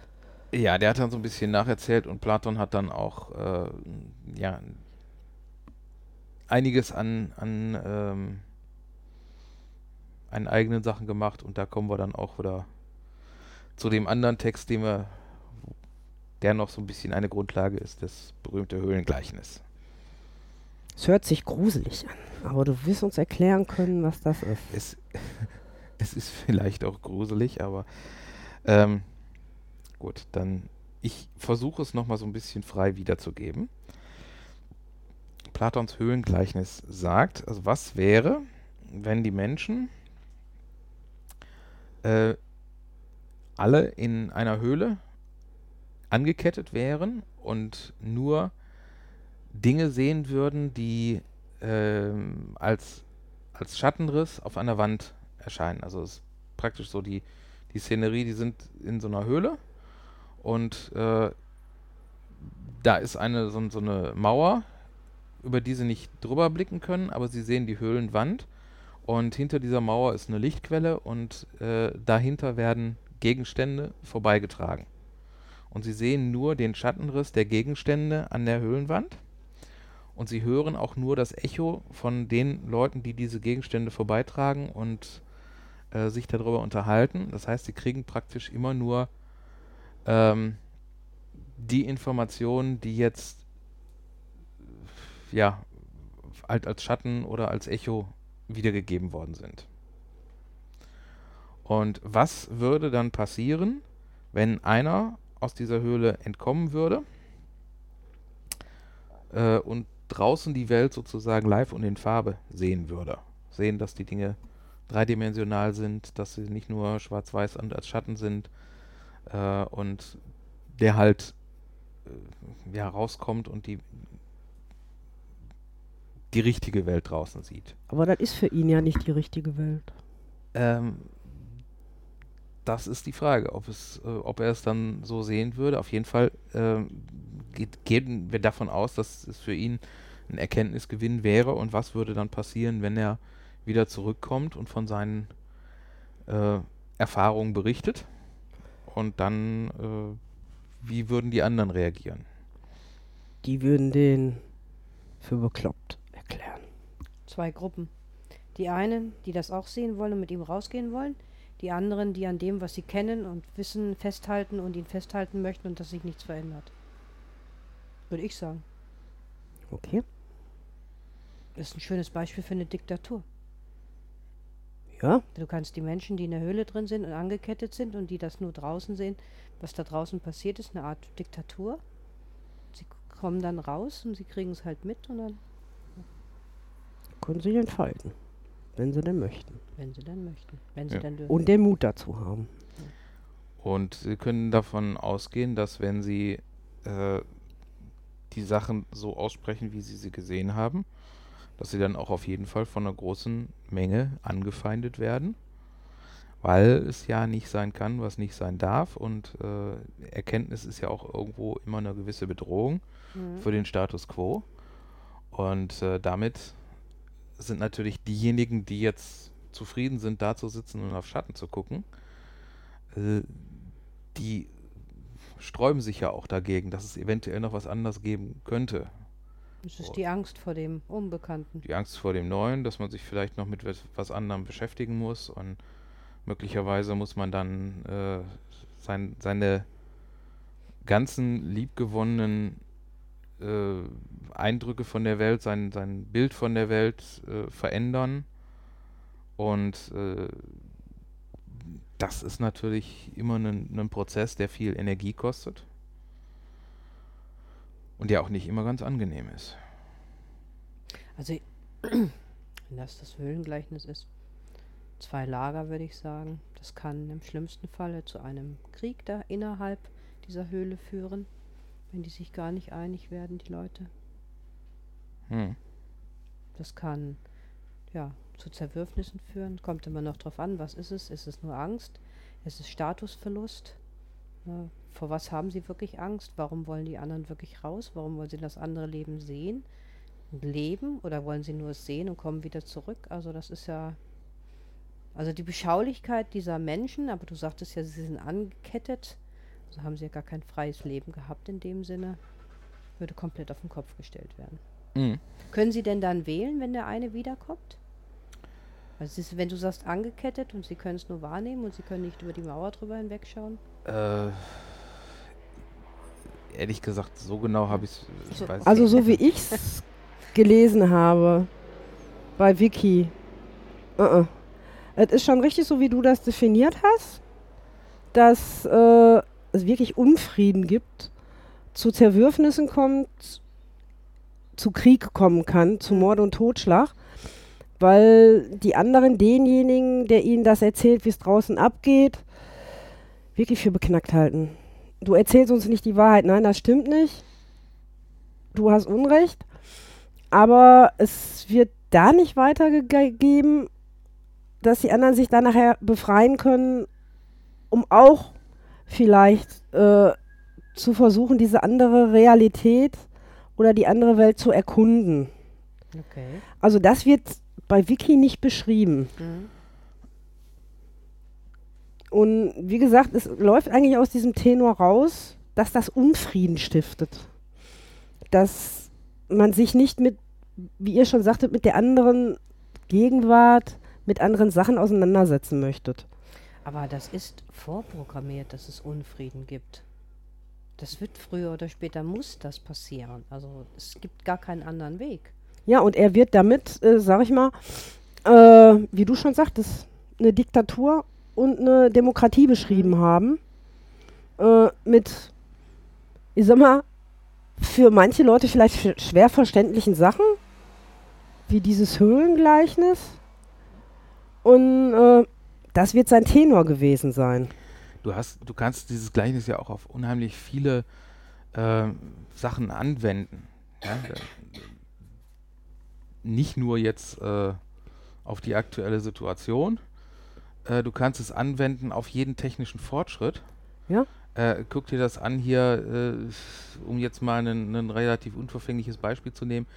A: ja, der hat dann so ein bisschen nacherzählt und Platon hat dann auch, äh, ja, einiges an, an, ähm, an eigenen Sachen gemacht und da kommen wir dann auch wieder zu dem anderen Text, den wir, der noch so ein bisschen eine Grundlage ist, das berühmte Höhlengleichnis.
C: Es hört sich gruselig an, aber du wirst uns erklären können, was das ist.
A: es, es ist vielleicht auch gruselig, aber ähm, gut, dann ich versuche es nochmal so ein bisschen frei wiederzugeben. Platons Höhlengleichnis sagt, also was wäre, wenn die Menschen äh, alle in einer Höhle angekettet wären und nur Dinge sehen würden, die ähm, als als Schattenriss auf einer Wand erscheinen. Also es ist praktisch so die, die Szenerie, die sind in so einer Höhle und äh, da ist eine so, so eine Mauer, über die sie nicht drüber blicken können, aber sie sehen die Höhlenwand und hinter dieser Mauer ist eine Lichtquelle und äh, dahinter werden Gegenstände vorbeigetragen. Und sie sehen nur den Schattenriss der Gegenstände an der Höhlenwand und sie hören auch nur das Echo von den Leuten, die diese Gegenstände vorbeitragen und äh, sich darüber unterhalten. Das heißt, sie kriegen praktisch immer nur ähm, die Informationen, die jetzt ja halt als Schatten oder als Echo wiedergegeben worden sind. Und was würde dann passieren, wenn einer aus dieser Höhle entkommen würde äh, und draußen die Welt sozusagen live und in Farbe sehen würde. Sehen, dass die Dinge dreidimensional sind, dass sie nicht nur schwarz-weiß und als Schatten sind äh, und der halt äh, ja rauskommt und die die richtige Welt draußen sieht.
C: Aber das ist für ihn ja nicht die richtige Welt.
A: Ähm, das ist die Frage, ob, es, äh, ob er es dann so sehen würde. Auf jeden Fall äh, geht, gehen wir davon aus, dass es für ihn ein Erkenntnisgewinn wäre und was würde dann passieren, wenn er wieder zurückkommt und von seinen äh, Erfahrungen berichtet und dann, äh, wie würden die anderen reagieren?
C: Die würden den für bekloppt.
B: Zwei Gruppen. Die einen, die das auch sehen wollen und mit ihm rausgehen wollen. Die anderen, die an dem, was sie kennen und wissen, festhalten und ihn festhalten möchten und dass sich nichts verändert. Würde ich sagen.
C: Okay.
B: Das ist ein schönes Beispiel für eine Diktatur.
C: Ja.
B: Du kannst die Menschen, die in der Höhle drin sind und angekettet sind und die das nur draußen sehen, was da draußen passiert ist, eine Art Diktatur. Sie kommen dann raus und sie kriegen es halt mit und dann,
C: Können sich entfalten. Wenn sie denn möchten.
B: wenn sie dann möchten, wenn sie
A: Ja.
B: dann dürfen.
C: Und den Mut dazu haben.
A: Und Sie können davon ausgehen, dass wenn Sie äh, die Sachen so aussprechen, wie Sie sie gesehen haben, dass Sie dann auch auf jeden Fall von einer großen Menge angefeindet werden, weil es ja nicht sein kann, was nicht sein darf. Und äh, Erkenntnis ist ja auch irgendwo immer eine gewisse Bedrohung
B: Mhm.
A: für den Status quo. Und äh, damit sind natürlich diejenigen, die jetzt zufrieden sind, da zu sitzen und auf Schatten zu gucken, äh, die sträuben sich ja auch dagegen, dass es eventuell noch was anderes geben könnte.
B: Es ist die Angst vor dem Unbekannten.
A: Die Angst vor dem Neuen, dass man sich vielleicht noch mit was- was anderem beschäftigen muss und möglicherweise muss man dann äh, sein, seine ganzen liebgewonnenen äh, Eindrücke von der Welt, sein, sein Bild von der Welt äh, verändern. Und äh, das ist natürlich immer ein, Prozess, der viel Energie kostet und der auch nicht immer ganz angenehm ist.
B: Also, wenn das das Höhlengleichnis ist, zwei Lager würde ich sagen. Das kann im schlimmsten Falle zu einem Krieg da innerhalb dieser Höhle führen, wenn die sich gar nicht einig werden, die Leute.
A: Hm.
B: Das kann ja zu Zerwürfnissen führen. Kommt immer noch drauf an, was ist es? Ist es nur Angst? Ist es Statusverlust? Ja, vor was haben sie wirklich Angst? Warum wollen die anderen wirklich raus? Warum wollen sie das andere Leben sehen und leben? Oder wollen sie nur es sehen und kommen wieder zurück? Also das ist ja also die Beschaulichkeit dieser Menschen, aber du sagtest ja, sie sind angekettet, also haben sie ja gar kein freies Leben gehabt in dem Sinne, würde komplett auf den Kopf gestellt werden.
A: Hm.
B: Können Sie denn dann wählen, wenn der eine wiederkommt? Also ist, wenn du sagst angekettet und Sie können es nur wahrnehmen und Sie können nicht über die Mauer drüber hinwegschauen.
A: Äh, ehrlich gesagt, so genau habe ich es.
B: So.
C: Also so wie ich es gelesen habe bei Wiki. Uh -uh. Es ist schon richtig so, wie du das definiert hast, dass äh, es wirklich Unfrieden gibt, zu Zerwürfnissen kommt, zu Krieg kommen kann, zu Mord und Totschlag, weil die anderen denjenigen, der ihnen das erzählt, wie es draußen abgeht, wirklich für beknackt halten. Du erzählst uns nicht die Wahrheit, nein, das stimmt nicht. Du hast Unrecht, aber es wird da nicht weitergegeben, dass die anderen sich dann nachher befreien können, um auch vielleicht äh, zu versuchen, diese andere Realität oder die andere Welt zu erkunden.
B: Okay.
C: Also das wird bei Wiki nicht beschrieben.
B: Mhm.
C: Und wie gesagt, es läuft eigentlich aus diesem Tenor raus, dass das Unfrieden stiftet. Dass man sich nicht mit, wie ihr schon sagtet, mit der anderen Gegenwart, mit anderen Sachen auseinandersetzen möchtet.
B: Aber das ist vorprogrammiert, dass es Unfrieden gibt. Das wird früher oder später muss das passieren. Also es gibt gar keinen anderen Weg.
C: Ja, und er wird damit, äh, sag ich mal, äh, wie du schon sagtest, eine Diktatur und eine Demokratie beschrieben haben. Äh, mit, ich sag mal, für manche Leute vielleicht sch- schwer verständlichen Sachen, wie dieses Höhlengleichnis. Und äh, das wird sein Tenor gewesen sein.
A: Du hast, du kannst dieses Gleichnis ja auch auf unheimlich viele äh, Sachen anwenden. Ja? Nicht nur jetzt äh, auf die aktuelle Situation. Äh, du kannst es anwenden auf jeden technischen Fortschritt.
C: Ja.
A: Äh, guck dir das an hier, äh, um jetzt mal ein relativ unverfängliches Beispiel zu nehmen,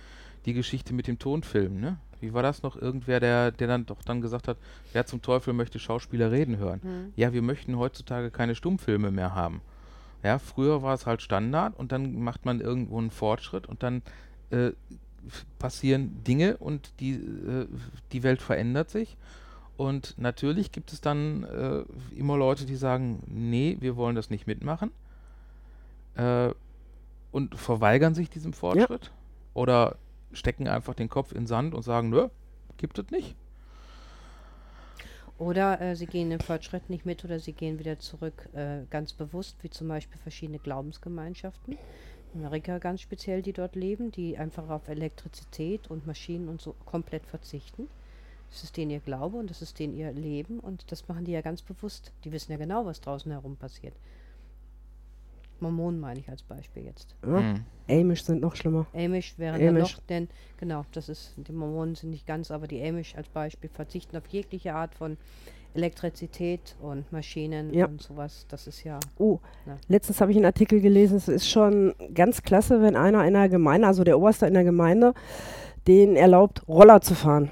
A: die Geschichte mit dem Tonfilm, ne? Wie war das noch? Irgendwer, der, der dann doch dann gesagt hat, wer zum Teufel möchte Schauspieler reden hören?
B: Hm.
A: Ja, wir möchten heutzutage keine Stummfilme mehr haben. Ja, früher war es halt Standard und dann macht man irgendwo einen Fortschritt und dann äh, passieren Dinge und die, äh, die Welt verändert sich. Und natürlich gibt es dann äh, immer Leute, die sagen, nee, wir wollen das nicht mitmachen. Äh, und verweigern sich diesem Fortschritt. Oder stecken einfach den Kopf in den Sand und sagen, nö, gibt es nicht.
B: Oder äh, sie gehen den Fortschritt nicht mit oder sie gehen wieder zurück, äh, ganz bewusst, wie zum Beispiel verschiedene Glaubensgemeinschaften. In Amerika ganz speziell, die dort leben, die einfach auf Elektrizität und Maschinen und so komplett verzichten. Das ist denen ihr Glaube und das ist denen ihr Leben und das machen die ja ganz bewusst. Die wissen ja genau, was draußen herum passiert. Mormonen meine ich als Beispiel jetzt.
C: Ja.
A: Hm.
C: Amish sind noch schlimmer.
B: Amish wären dann
C: Amish.
B: noch, denn genau, das ist, die Mormonen sind nicht ganz, aber die Amish als Beispiel verzichten auf jegliche Art von Elektrizität und Maschinen
C: Ja.
B: und sowas. Das ist ja,
C: Oh,
B: Ja.
C: letztens habe ich einen Artikel gelesen, es ist schon ganz klasse, wenn einer in der Gemeinde, also der Oberste in der Gemeinde, den erlaubt, Roller zu fahren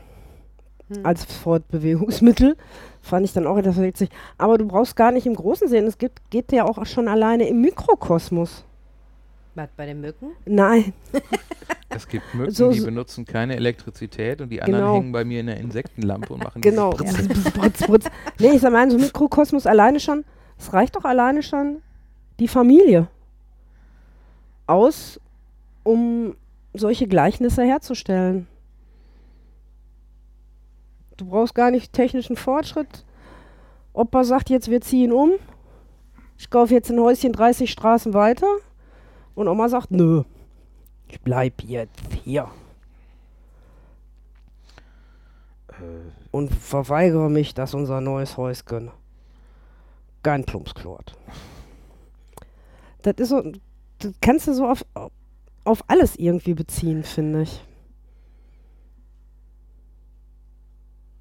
B: hm,
C: als Fortbewegungsmittel. Fand ich dann auch etwas witzig. Aber du brauchst gar nicht im Großen sehen, es gibt, geht ja auch schon alleine im Mikrokosmos.
B: was, bei den Mücken?
C: Nein,
A: Es gibt Mücken,
C: So-
A: die
C: so-
A: benutzen keine Elektrizität und die anderen
C: Genau.
A: hängen bei mir in der Insektenlampe und machen
C: genau.
A: dieses
C: Brutz, brutz, brutz. Nee, ich sag mal, so Mikrokosmos alleine schon, es reicht doch alleine schon die Familie aus, um solche Gleichnisse herzustellen. Du brauchst gar nicht technischen Fortschritt. Opa sagt jetzt, wir ziehen um. Ich kaufe jetzt ein Häuschen 30 Straßen weiter. Und Oma sagt, nö, ich bleib jetzt hier.
A: Äh,
C: und verweigere mich, dass unser neues Häuschen kein Plumpsklo hat. Das ist so, das kannst du so auf, auf alles irgendwie beziehen, finde ich.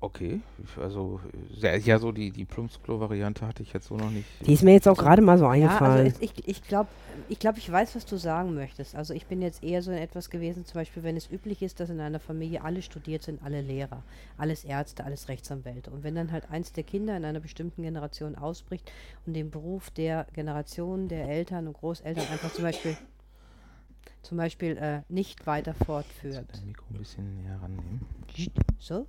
A: Okay, also sehr, ja, so die, die Plumpsklo-Variante hatte ich jetzt so noch nicht.
C: Die ist mir jetzt auch gerade mal so
B: Ja,
C: eingefallen.
B: also ich, ich glaube, ich, glaub, ich weiß, was du sagen möchtest. Also ich bin jetzt eher so in etwas gewesen, zum Beispiel, wenn es üblich ist, dass in einer Familie alle studiert sind, alle Lehrer, alles Ärzte, alles Rechtsanwälte. Und wenn dann halt eins der Kinder in einer bestimmten Generation ausbricht und den Beruf der Generation der Eltern und Großeltern einfach zum Beispiel zum Beispiel äh, nicht weiter fortführt.
A: Das Mikro ein bisschen näher rannehmen.
B: So?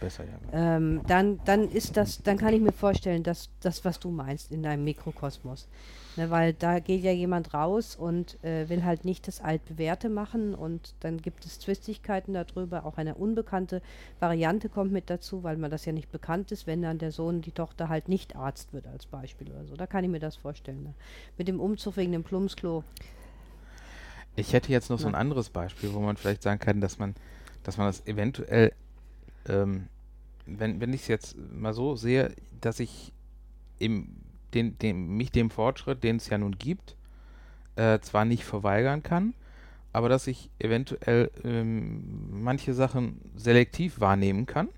A: Besser, ja.
B: ähm, dann, dann ist das, dann kann ich mir vorstellen, dass das, was du meinst in deinem Mikrokosmos. Ne, weil da geht ja jemand raus und äh, will halt nicht das Altbewährte machen und dann gibt es Zwistigkeiten darüber. Auch eine unbekannte Variante kommt mit dazu, weil man das ja nicht bekannt ist, wenn dann der Sohn, die Tochter halt nicht Arzt wird als Beispiel oder so. Da kann ich mir das vorstellen. Ne? Mit dem Umzug wegen dem Plumpsklo.
A: Ich hätte jetzt noch so ein
B: Ja.
A: anderes Beispiel, wo man vielleicht sagen kann, dass man, dass man das eventuell, ähm, wenn, wenn ich es jetzt mal so sehe, dass ich im, den, dem, mich dem Fortschritt, den es ja nun gibt, äh, zwar nicht verweigern kann, aber dass ich eventuell ähm, manche Sachen selektiv wahrnehmen kann.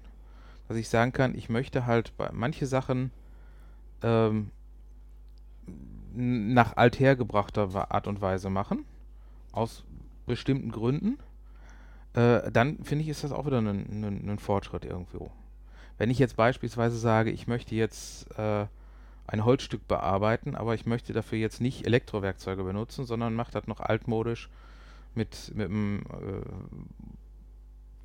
A: Dass ich sagen kann, ich möchte halt manche Sachen ähm, nach althergebrachter Art und Weise machen aus bestimmten Gründen, äh, dann finde ich, ist das auch wieder ein, Fortschritt irgendwo. Wenn ich jetzt beispielsweise sage, ich möchte jetzt äh, ein Holzstück bearbeiten, aber ich möchte dafür jetzt nicht Elektrowerkzeuge benutzen, sondern mache das noch altmodisch mit, mit einem äh,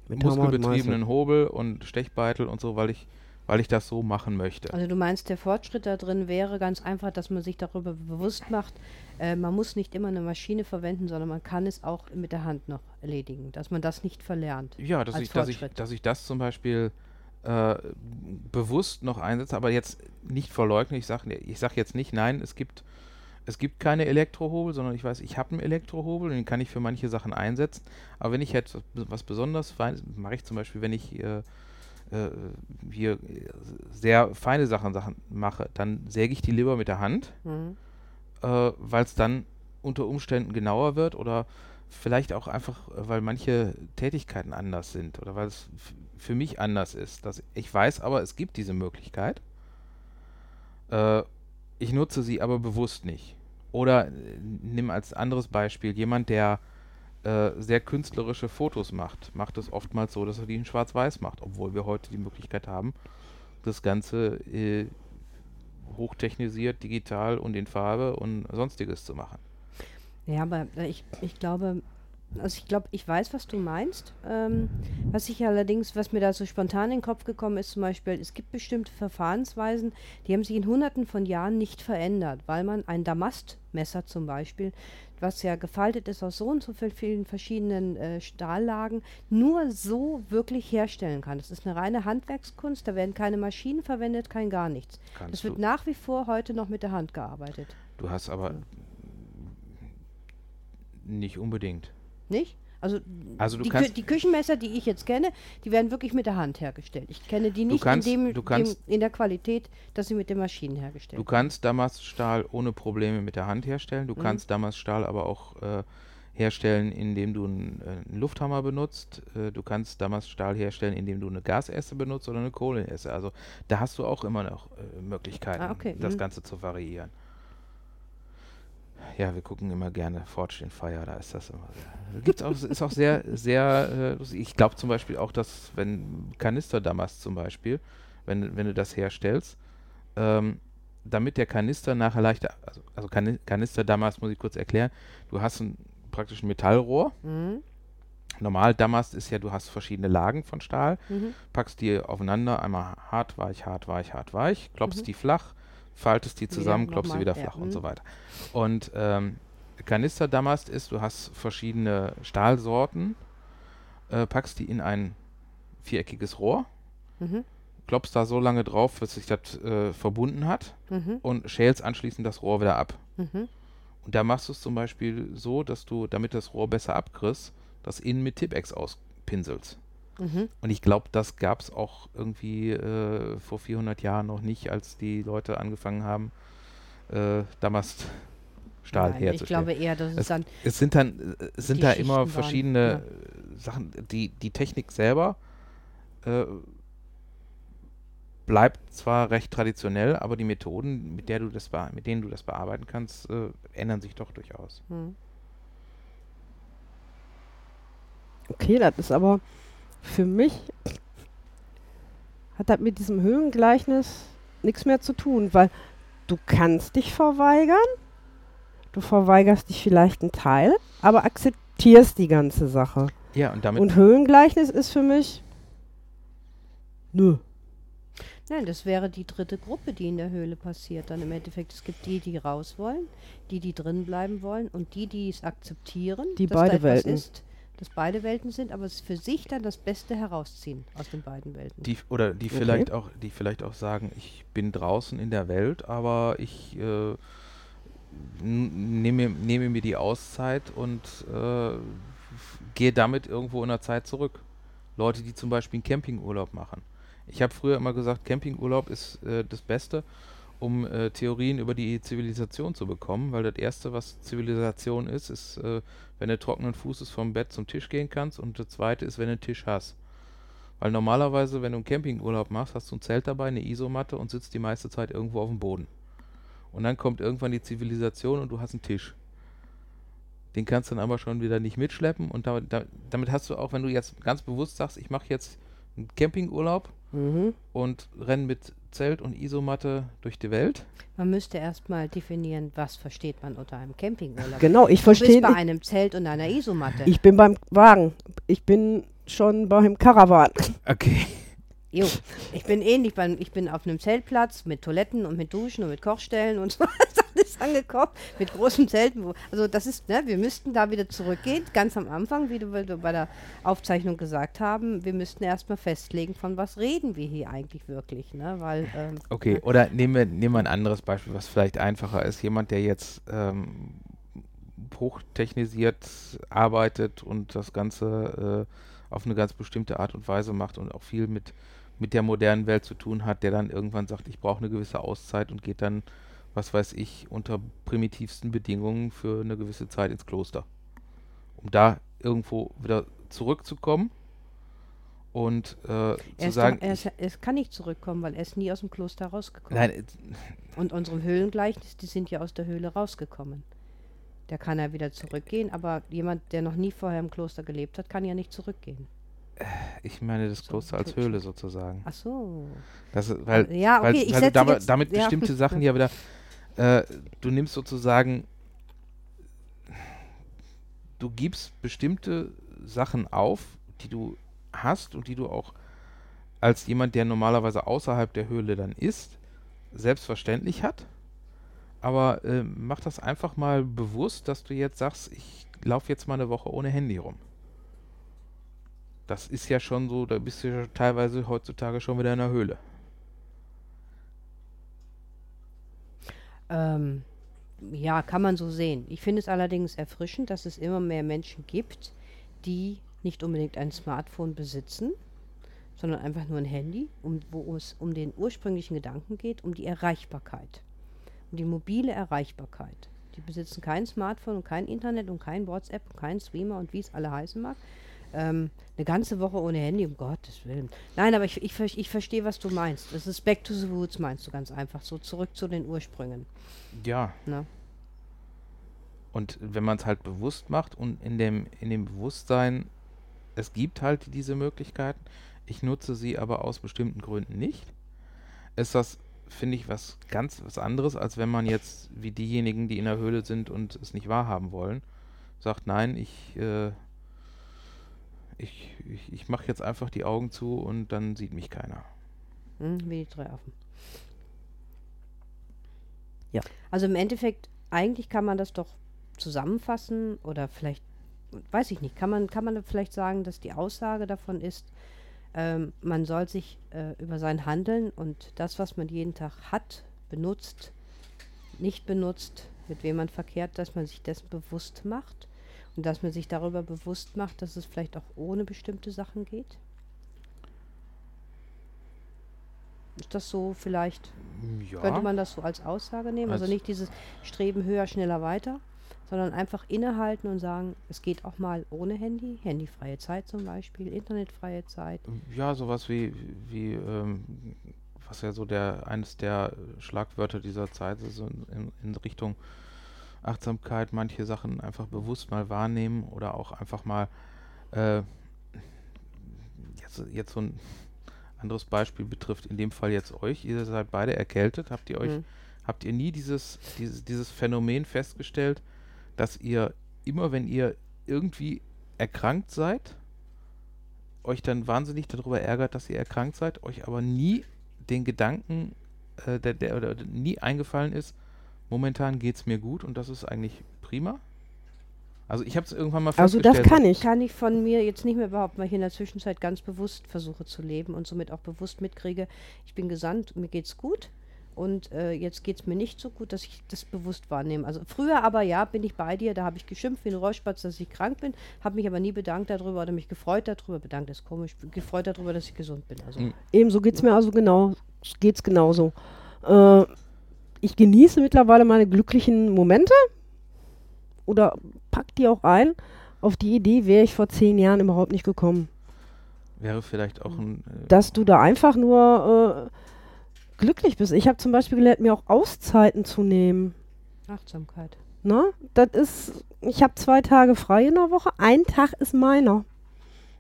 C: Mit
A: muskelbetriebenen Hobel und Stechbeitel und so, weil ich, weil ich das so machen möchte.
B: Also du meinst, der Fortschritt da drin wäre ganz einfach, dass man sich darüber bewusst macht, äh, man muss nicht immer eine Maschine verwenden, sondern man kann es auch mit der Hand noch erledigen, dass man das nicht verlernt.
A: Ja, dass ich, dass, ich, dass ich das zum Beispiel äh, bewusst noch einsetze, aber jetzt nicht verleugne. Ich sage ich sag jetzt nicht, nein, es gibt, es gibt keine Elektrohobel, sondern ich weiß, ich habe einen Elektrohobel den kann ich für manche Sachen einsetzen. Aber wenn ich jetzt was, besonders fein, mache ich zum Beispiel, wenn ich äh, äh, hier äh, sehr feine Sachen, Sachen mache, dann säge ich die lieber mit der Hand
B: Mhm.
A: äh, weil es dann unter Umständen genauer wird oder vielleicht auch einfach, weil manche Tätigkeiten anders sind oder weil es für mich anders ist. Dass ich weiß aber, es gibt diese Möglichkeit Äh, ich nutze sie aber bewusst nicht. Oder äh, nimm als anderes Beispiel jemand, der äh, sehr künstlerische Fotos macht, macht es oftmals so, dass er die in Schwarz-Weiß macht, obwohl wir heute die Möglichkeit haben, das Ganze äh, hochtechnisiert, digital und in Farbe und sonstiges zu machen.
B: Ja, aber ich, ich glaube, also ich glaube, ich weiß, was du meinst. Ähm, was ich allerdings, was mir da so spontan in den Kopf gekommen ist, zum Beispiel, es gibt bestimmte Verfahrensweisen, die haben sich in hunderten von Jahren nicht verändert, weil man ein Damastmesser zum Beispiel, was ja gefaltet ist aus so und so vielen verschiedenen äh, Stahllagen, nur so wirklich herstellen kann. Das ist eine reine Handwerkskunst, da werden keine Maschinen verwendet, kein gar nichts.
A: Kannst
B: das wird nach wie vor heute noch mit der Hand gearbeitet.
A: Du hast aber nicht unbedingt.
B: Nicht? Also,
A: Also
B: die,
A: kannst-
B: die Küchenmesser, die ich jetzt kenne, die werden wirklich mit der Hand hergestellt. Ich kenne die nicht
A: kannst-
B: in, dem,
A: kannst-
B: dem, in der Qualität, dass sie mit den Maschinen hergestellt
A: Du kannst Damaststahl ohne Probleme mit der Hand herstellen.
B: Mhm.
A: Du kannst Damaststahl aber auch äh, herstellen, indem du einen, äh, Lufthammer benutzt. Äh, du kannst Damaststahl herstellen, indem du eine Gasesse benutzt oder eine Kohlenesse. Also da hast du auch immer noch äh, Möglichkeiten,
B: Ah, okay,
A: das
B: mhm.
A: Ganze zu variieren. Ja, wir gucken immer gerne Forged in Fire, da ist das immer sehr. Gibt's auch, ist auch sehr, sehr äh, lustig. Ich glaube zum Beispiel auch, dass wenn Kanisterdamast zum Beispiel, wenn, wenn du das herstellst, ähm, damit der Kanister nachher leichter, also, also Kani- Kanisterdamast muss ich kurz erklären, du hast ein, praktisch ein Metallrohr.
B: Mhm.
A: Normal Damast ist ja, du hast verschiedene Lagen von Stahl,
B: Mhm.
A: packst die aufeinander, einmal hart, weich, hart, weich, hart, weich, klopfst
B: Mhm.
A: die flach, faltest die zusammen, klopfst sie wieder
B: ja,
A: flach und
B: mhm.
A: so weiter. Und ähm, Kanisterdamast ist, du hast verschiedene Stahlsorten, äh, packst die in ein viereckiges Rohr,
B: Mhm.
A: klopfst da so lange drauf, bis sich das äh, verbunden hat
B: Mhm.
A: und schälst anschließend das Rohr wieder ab.
B: Mhm.
A: Und da machst du es zum Beispiel so, dass du, damit das Rohr besser abkriegst, das innen mit Tippex auspinselst.
B: Mhm.
A: Und ich glaube, das gab es auch irgendwie äh, vor 400 Jahren noch nicht, als die Leute angefangen haben, äh, Damaststahl
B: Nein, ich
A: herzustellen.
B: glaube eher, dass es
A: Es,
B: dann.
A: es sind dann es sind da
B: Schichten
A: immer
B: waren,
A: verschiedene
B: ja.
A: äh, Sachen. Die, die Technik selber äh, bleibt zwar recht traditionell, aber die Methoden, mit, der du das mit denen du das bearbeiten kannst, äh, ändern sich doch durchaus.
B: Mhm.
C: Okay, das ist aber für mich hat das mit diesem Höhengleichnis nichts mehr zu tun, weil du kannst dich verweigern, du verweigerst dich vielleicht einen Teil, aber akzeptierst die ganze Sache.
A: Ja, und damit
C: Und Höhengleichnis ist für mich nö.
B: Nein, das wäre die dritte Gruppe, die in der Höhle passiert. Dann im Endeffekt, es gibt die, die raus wollen, die, die drin bleiben wollen und die, die es akzeptieren,
C: Die
B: dass
C: beide
B: da etwas
C: Welten.
B: ist, dass beide Welten sind, aber es für sich dann das Beste herausziehen aus den beiden Welten.
A: die oder die
C: Okay.
A: vielleicht auch, die vielleicht auch sagen, ich bin draußen in der Welt, aber ich äh, nehme, nehme mir die Auszeit und äh, gehe damit irgendwo in der Zeit zurück. Leute, die zum Beispiel einen Campingurlaub machen. Ich habe früher immer gesagt, Campingurlaub ist äh, das Beste, um äh, Theorien über die Zivilisation zu bekommen, weil das Erste, was Zivilisation ist, ist, äh, wenn du trockenen Fußes vom Bett zum Tisch gehen kannst und das Zweite ist, wenn du einen Tisch hast. Weil normalerweise, wenn du einen Campingurlaub machst, hast du ein Zelt dabei, eine Isomatte und sitzt die meiste Zeit irgendwo auf dem Boden. Und dann kommt irgendwann die Zivilisation und du hast einen Tisch. Den kannst du dann aber schon wieder nicht mitschleppen und damit, da- damit hast du auch, wenn du jetzt ganz bewusst sagst, ich mache jetzt einen Campingurlaub
C: Mhm.
A: und renne mit Zelt und Isomatte durch die Welt.
B: Man müsste erstmal definieren, was versteht man unter einem Campingurlaub.
C: Genau, ich verstehe.
B: bei einem Zelt und einer Isomatte.
C: Ich bin beim Wagen. Ich bin schon beim Caravan.
A: Okay.
B: Jo, ich bin ähnlich, beim, ich bin auf einem Zeltplatz mit Toiletten und mit Duschen und mit Kochstellen und so ist angekommen, mit großen Zelten. Also das ist, ne, wir müssten da wieder zurückgehen, ganz am Anfang, wie du bei der Aufzeichnung gesagt haben, wir müssten erstmal festlegen, von was reden wir hier eigentlich wirklich, ne, weil, ähm,
A: Okay,
B: ne,
A: oder nehmen wir, nehmen wir ein anderes Beispiel, was vielleicht einfacher ist. Jemand, der jetzt ähm, hochtechnisiert arbeitet und das Ganze äh, auf eine ganz bestimmte Art und Weise macht und auch viel mit, mit der modernen Welt zu tun hat, der dann irgendwann sagt, ich brauche eine gewisse Auszeit und geht dann, was weiß ich, unter primitivsten Bedingungen für eine gewisse Zeit ins Kloster. Um da irgendwo wieder zurückzukommen Und äh,
B: Er,
A: zu sagen,
B: er, ist, er kann nicht zurückkommen, weil er ist nie aus dem Kloster rausgekommen.
A: nein, äh,
B: Und unsere Höhlengleichnis, die sind ja aus der Höhle rausgekommen. Der kann ja wieder zurückgehen, aber jemand, der noch nie vorher im Kloster gelebt hat, kann ja nicht zurückgehen.
A: ich meine das
B: So,
A: Kloster als. Höhle sozusagen.
B: Ach so.
A: Das ist, weil,
B: ja,
A: weil,
B: okay, ich
A: weil du damit, damit
B: ja.
A: bestimmte Sachen ja wieder, äh, du nimmst sozusagen, du gibst bestimmte Sachen auf, die du hast und die du auch als jemand, der normalerweise außerhalb der Höhle dann ist, selbstverständlich hat. Aber äh, mach das einfach mal bewusst, dass du jetzt sagst, ich laufe jetzt mal eine Woche ohne Handy rum. Das ist ja schon so, da bist du ja teilweise heutzutage schon wieder in der Höhle.
B: Ähm, ja, kann man so sehen. Ich finde es allerdings erfrischend, dass es immer mehr Menschen gibt, die nicht unbedingt ein Smartphone besitzen, sondern einfach nur ein Handy, um, wo es um den ursprünglichen Gedanken geht, um die Erreichbarkeit, um die mobile Erreichbarkeit. Die besitzen kein Smartphone und kein Internet und kein WhatsApp und kein Streamer und wie es alle heißen mag. Ähm, eine ganze Woche ohne Handy, um Gottes Willen. Nein, aber ich, ich, ich verstehe, was du meinst. Das ist Back to the Roots, meinst du ganz einfach. So zurück zu den Ursprüngen.
A: Ja,
B: Ne?
A: Und wenn man es halt bewusst macht und in dem, in dem Bewusstsein, es gibt halt diese Möglichkeiten, ich nutze sie aber aus bestimmten Gründen nicht, ist das, finde ich, was ganz was anderes, als wenn man jetzt, wie diejenigen, die in der Höhle sind und es nicht wahrhaben wollen, sagt, nein, ich, äh, ich, ich, ich mache jetzt einfach die Augen zu und dann sieht mich keiner.
B: Hm, wie die drei Affen.
C: Ja.
B: Also im Endeffekt, eigentlich kann man das doch zusammenfassen oder vielleicht, weiß ich nicht, kann man, kann man vielleicht sagen, dass die Aussage davon ist, ähm, man soll sich äh, über sein Handeln und das, was man jeden Tag hat, benutzt, nicht benutzt, mit wem man verkehrt, dass man sich dessen bewusst macht und dass man sich darüber bewusst macht, dass es vielleicht auch ohne bestimmte Sachen geht. Ist das so vielleicht
A: Ja.
B: könnte man das so als Aussage nehmen? Also
A: Als-
B: nicht dieses Streben höher, schneller, weiter, sondern einfach innehalten und sagen, es geht auch mal ohne Handy, handyfreie Zeit zum Beispiel, internetfreie Zeit.
A: Ja, sowas wie, wie ähm, was ja so der eines der Schlagwörter dieser Zeit ist, in, in Richtung Achtsamkeit, manche Sachen einfach bewusst mal wahrnehmen oder auch einfach mal äh, jetzt, jetzt so ein anderes Beispiel betrifft in dem Fall jetzt euch. Ihr seid beide erkältet. Habt ihr euch,
B: Mhm.
A: habt ihr nie dieses, dieses, dieses Phänomen festgestellt, dass ihr immer, wenn ihr irgendwie erkrankt seid, euch dann wahnsinnig darüber ärgert, dass ihr erkrankt seid, euch aber nie den Gedanken, äh, der, der, oder nie eingefallen ist, momentan geht es mir gut und das ist eigentlich prima? Also ich habe es irgendwann mal
C: Also das
A: festgestellt.
C: kann ich.
B: Kann ich von mir jetzt nicht mehr behaupten, weil ich in der Zwischenzeit ganz bewusst versuche zu leben und somit auch bewusst mitkriege, ich bin gesandt, mir geht's gut. Und äh, jetzt geht es mir nicht so gut, dass ich das bewusst wahrnehme. Also früher aber ja, bin ich bei dir, da habe ich geschimpft wie ein Räuspatz, dass ich krank bin, habe mich aber nie bedankt darüber oder mich gefreut darüber, bedankt ist komisch, gefreut darüber, dass ich gesund bin. Also
A: Mhm.
C: Ebenso geht es mir also genau, geht's genauso. Äh, ich genieße mittlerweile meine glücklichen Momente oder pack die auch ein. Auf die Idee wäre ich vor zehn Jahren überhaupt nicht gekommen.
A: Wäre vielleicht auch ein. Äh,
C: Dass du da einfach nur äh, glücklich bist. Ich habe zum Beispiel gelernt, mir auch Auszeiten zu nehmen.
B: Achtsamkeit.
C: Ne? Das ist, ich habe zwei Tage frei in der Woche, ein Tag ist meiner.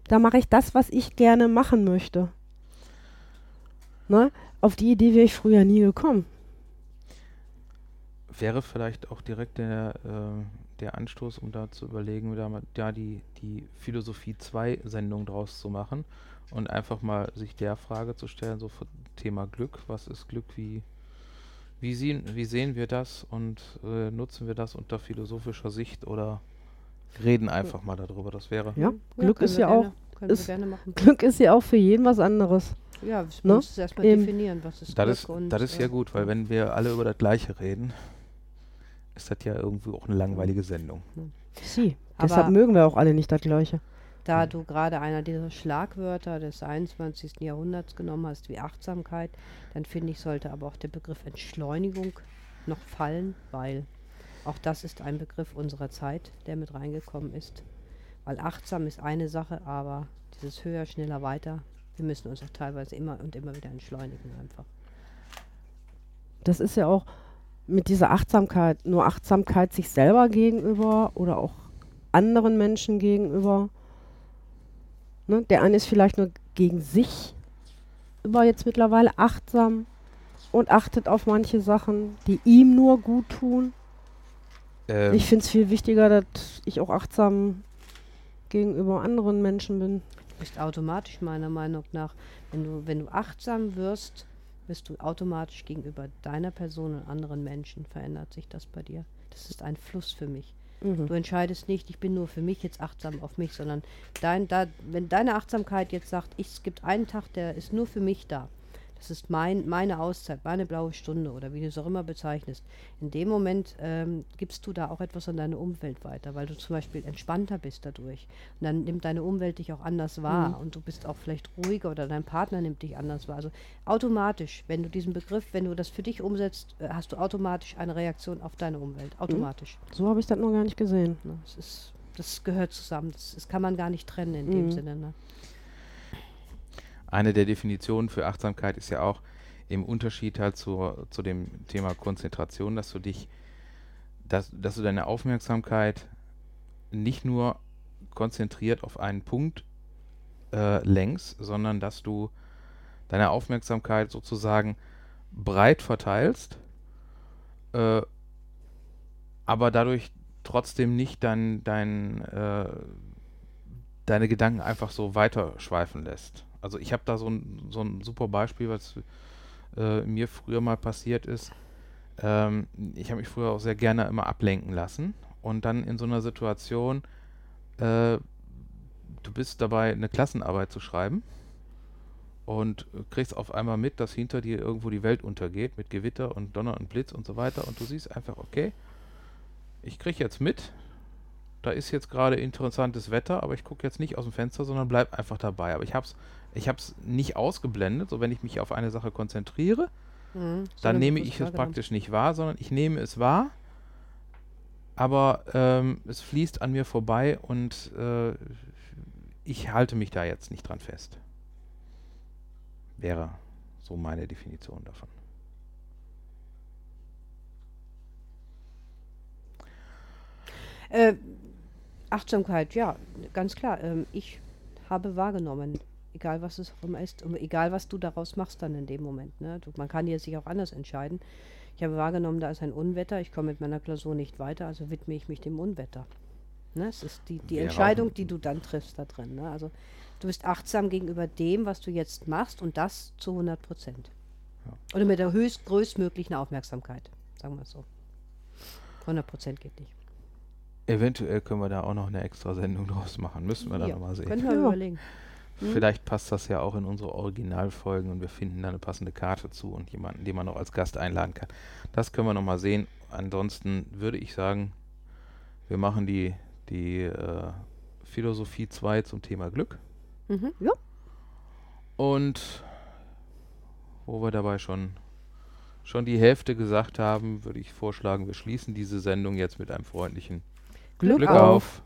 C: Da mache ich das, was ich gerne machen möchte. Ne? Auf die Idee wäre ich früher nie gekommen.
A: Wäre vielleicht auch direkt der, äh, der Anstoß, um da zu überlegen, da, mal- da die, die Philosophie 2 Sendung draus zu machen und einfach mal sich der Frage zu stellen, so für Thema Glück, was ist Glück, wie, wie, sehen, wie sehen wir das und äh, nutzen wir das unter philosophischer Sicht oder reden einfach mal darüber, das wäre.
C: Ja, Glück
B: können
C: ist ja auch-
B: gerne, Können
C: ist-
B: wir gerne machen.
C: Glück ist ja auch für jeden was anderes.
B: Ja, wir
C: Ne?
B: müssen es erstmal definieren, was ist
A: Das
B: Glück
A: ist,
B: und
A: das ist ja
B: äh,
A: gut, weil wenn wir alle über das Gleiche reden, ist das ja irgendwie auch eine langweilige Sendung.
C: Sie.
B: Aber-
C: Deshalb mögen wir auch alle nicht das Gleiche.
B: Da du gerade einer dieser Schlagwörter des 21. Jahrhunderts genommen hast, wie Achtsamkeit, dann finde ich, sollte aber auch der Begriff Entschleunigung noch fallen, weil auch das ist ein Begriff unserer Zeit, der mit reingekommen ist. Weil achtsam ist eine Sache, aber dieses höher, schneller, weiter. Wir müssen uns auch teilweise immer und immer wieder entschleunigen einfach.
C: Das ist ja auch mit dieser Achtsamkeit, nur Achtsamkeit sich selber gegenüber oder auch anderen Menschen gegenüber. Ne? Der eine ist vielleicht nur gegen sich über jetzt mittlerweile achtsam und achtet auf manche Sachen, die ihm nur gut tun.
A: Ähm,
C: Ich finde es viel wichtiger, dass ich auch achtsam gegenüber anderen Menschen bin.
B: Du bist automatisch meiner Meinung nach, wenn du, wenn du achtsam wirst, wirst du automatisch gegenüber deiner Person und anderen Menschen verändert sich das bei dir. Das ist ein Fluss für mich.
C: Mhm.
B: Du entscheidest nicht, ich bin nur für mich jetzt achtsam auf mich, sondern dein, da, wenn deine Achtsamkeit jetzt sagt, ich, es gibt einen Tag, der ist nur für mich da. Das ist mein, meine Auszeit, meine blaue Stunde oder wie du es auch immer bezeichnest. In dem Moment ähm, gibst du da auch etwas an deine Umwelt weiter, weil du zum Beispiel entspannter bist dadurch. Und dann nimmt deine Umwelt dich auch anders wahr und du bist auch vielleicht ruhiger oder dein Partner nimmt dich anders wahr. Also automatisch, wenn du diesen Begriff, wenn du das für dich umsetzt, äh, hast du automatisch eine Reaktion auf deine Umwelt. Automatisch.
C: So habe ich das noch gar nicht gesehen.
B: Ne? Das, ist, das gehört zusammen. Das, das kann man gar nicht trennen in dem
C: Mhm.
B: Sinne. Ne?
A: Eine der Definitionen für Achtsamkeit ist ja auch im Unterschied halt zur, zu dem Thema Konzentration, dass du dich, dass, dass du deine Aufmerksamkeit nicht nur konzentriert auf einen Punkt äh, lenkst, sondern dass du deine Aufmerksamkeit sozusagen breit verteilst, äh, aber dadurch trotzdem nicht dein, dein, äh, deine Gedanken einfach so weiterschweifen lässt. Also ich habe da so ein, so ein super Beispiel, was äh, mir früher mal passiert ist. Ähm, ich habe mich früher auch sehr gerne immer ablenken lassen und dann in so einer Situation, äh, du bist dabei, eine Klassenarbeit zu schreiben und kriegst auf einmal mit, dass hinter dir irgendwo die Welt untergeht mit Gewitter und Donner und Blitz und so weiter und du siehst einfach, okay, ich kriege jetzt mit, da ist jetzt gerade interessantes Wetter, aber ich gucke jetzt nicht aus dem Fenster, sondern bleib einfach dabei. Aber ich habe es ich hab's nicht ausgeblendet, so wenn ich mich auf eine Sache konzentriere,
B: Mhm.
A: dann
B: Sondern
A: nehme ich es praktisch nicht wahr, sondern ich nehme es wahr, aber ähm, es fließt an mir vorbei und äh, ich halte mich da jetzt nicht dran fest. Wäre so meine Definition davon.
B: Äh, Achtsamkeit, ja, ganz klar. Ähm, ich habe wahrgenommen, egal was es auch immer ist, und egal was du daraus machst dann in dem Moment. Ne? Du, man kann hier sich auch anders entscheiden. Ich habe wahrgenommen, da ist ein Unwetter, ich komme mit meiner Klausur nicht weiter, also widme ich mich dem Unwetter. Ne? Es ist die, die Entscheidung, die du dann triffst da drin. Ne? Also du bist achtsam gegenüber dem, was du jetzt machst und das zu 100 Prozent.
A: Ja.
B: Oder mit der höchst, größtmöglichen Aufmerksamkeit, sagen wir es so. 100 Prozent geht nicht.
A: Eventuell können wir da auch noch eine extra Sendung draus machen. Müssen wir dann
B: Ja,
A: nochmal sehen.
B: Können wir
C: Ja.
B: überlegen. Hm?
A: Vielleicht passt das ja auch in unsere Originalfolgen und wir finden da eine passende Karte zu und jemanden, den man noch als Gast einladen kann. Das können wir nochmal sehen. Ansonsten würde ich sagen, wir machen die, die äh, Philosophie 2 zum Thema Glück.
B: Mhm. Ja.
A: Und wo wir dabei schon, schon die Hälfte gesagt haben, würde ich vorschlagen, wir schließen diese Sendung jetzt mit einem freundlichen
C: Glück,
A: Glück
C: auf.
A: auf.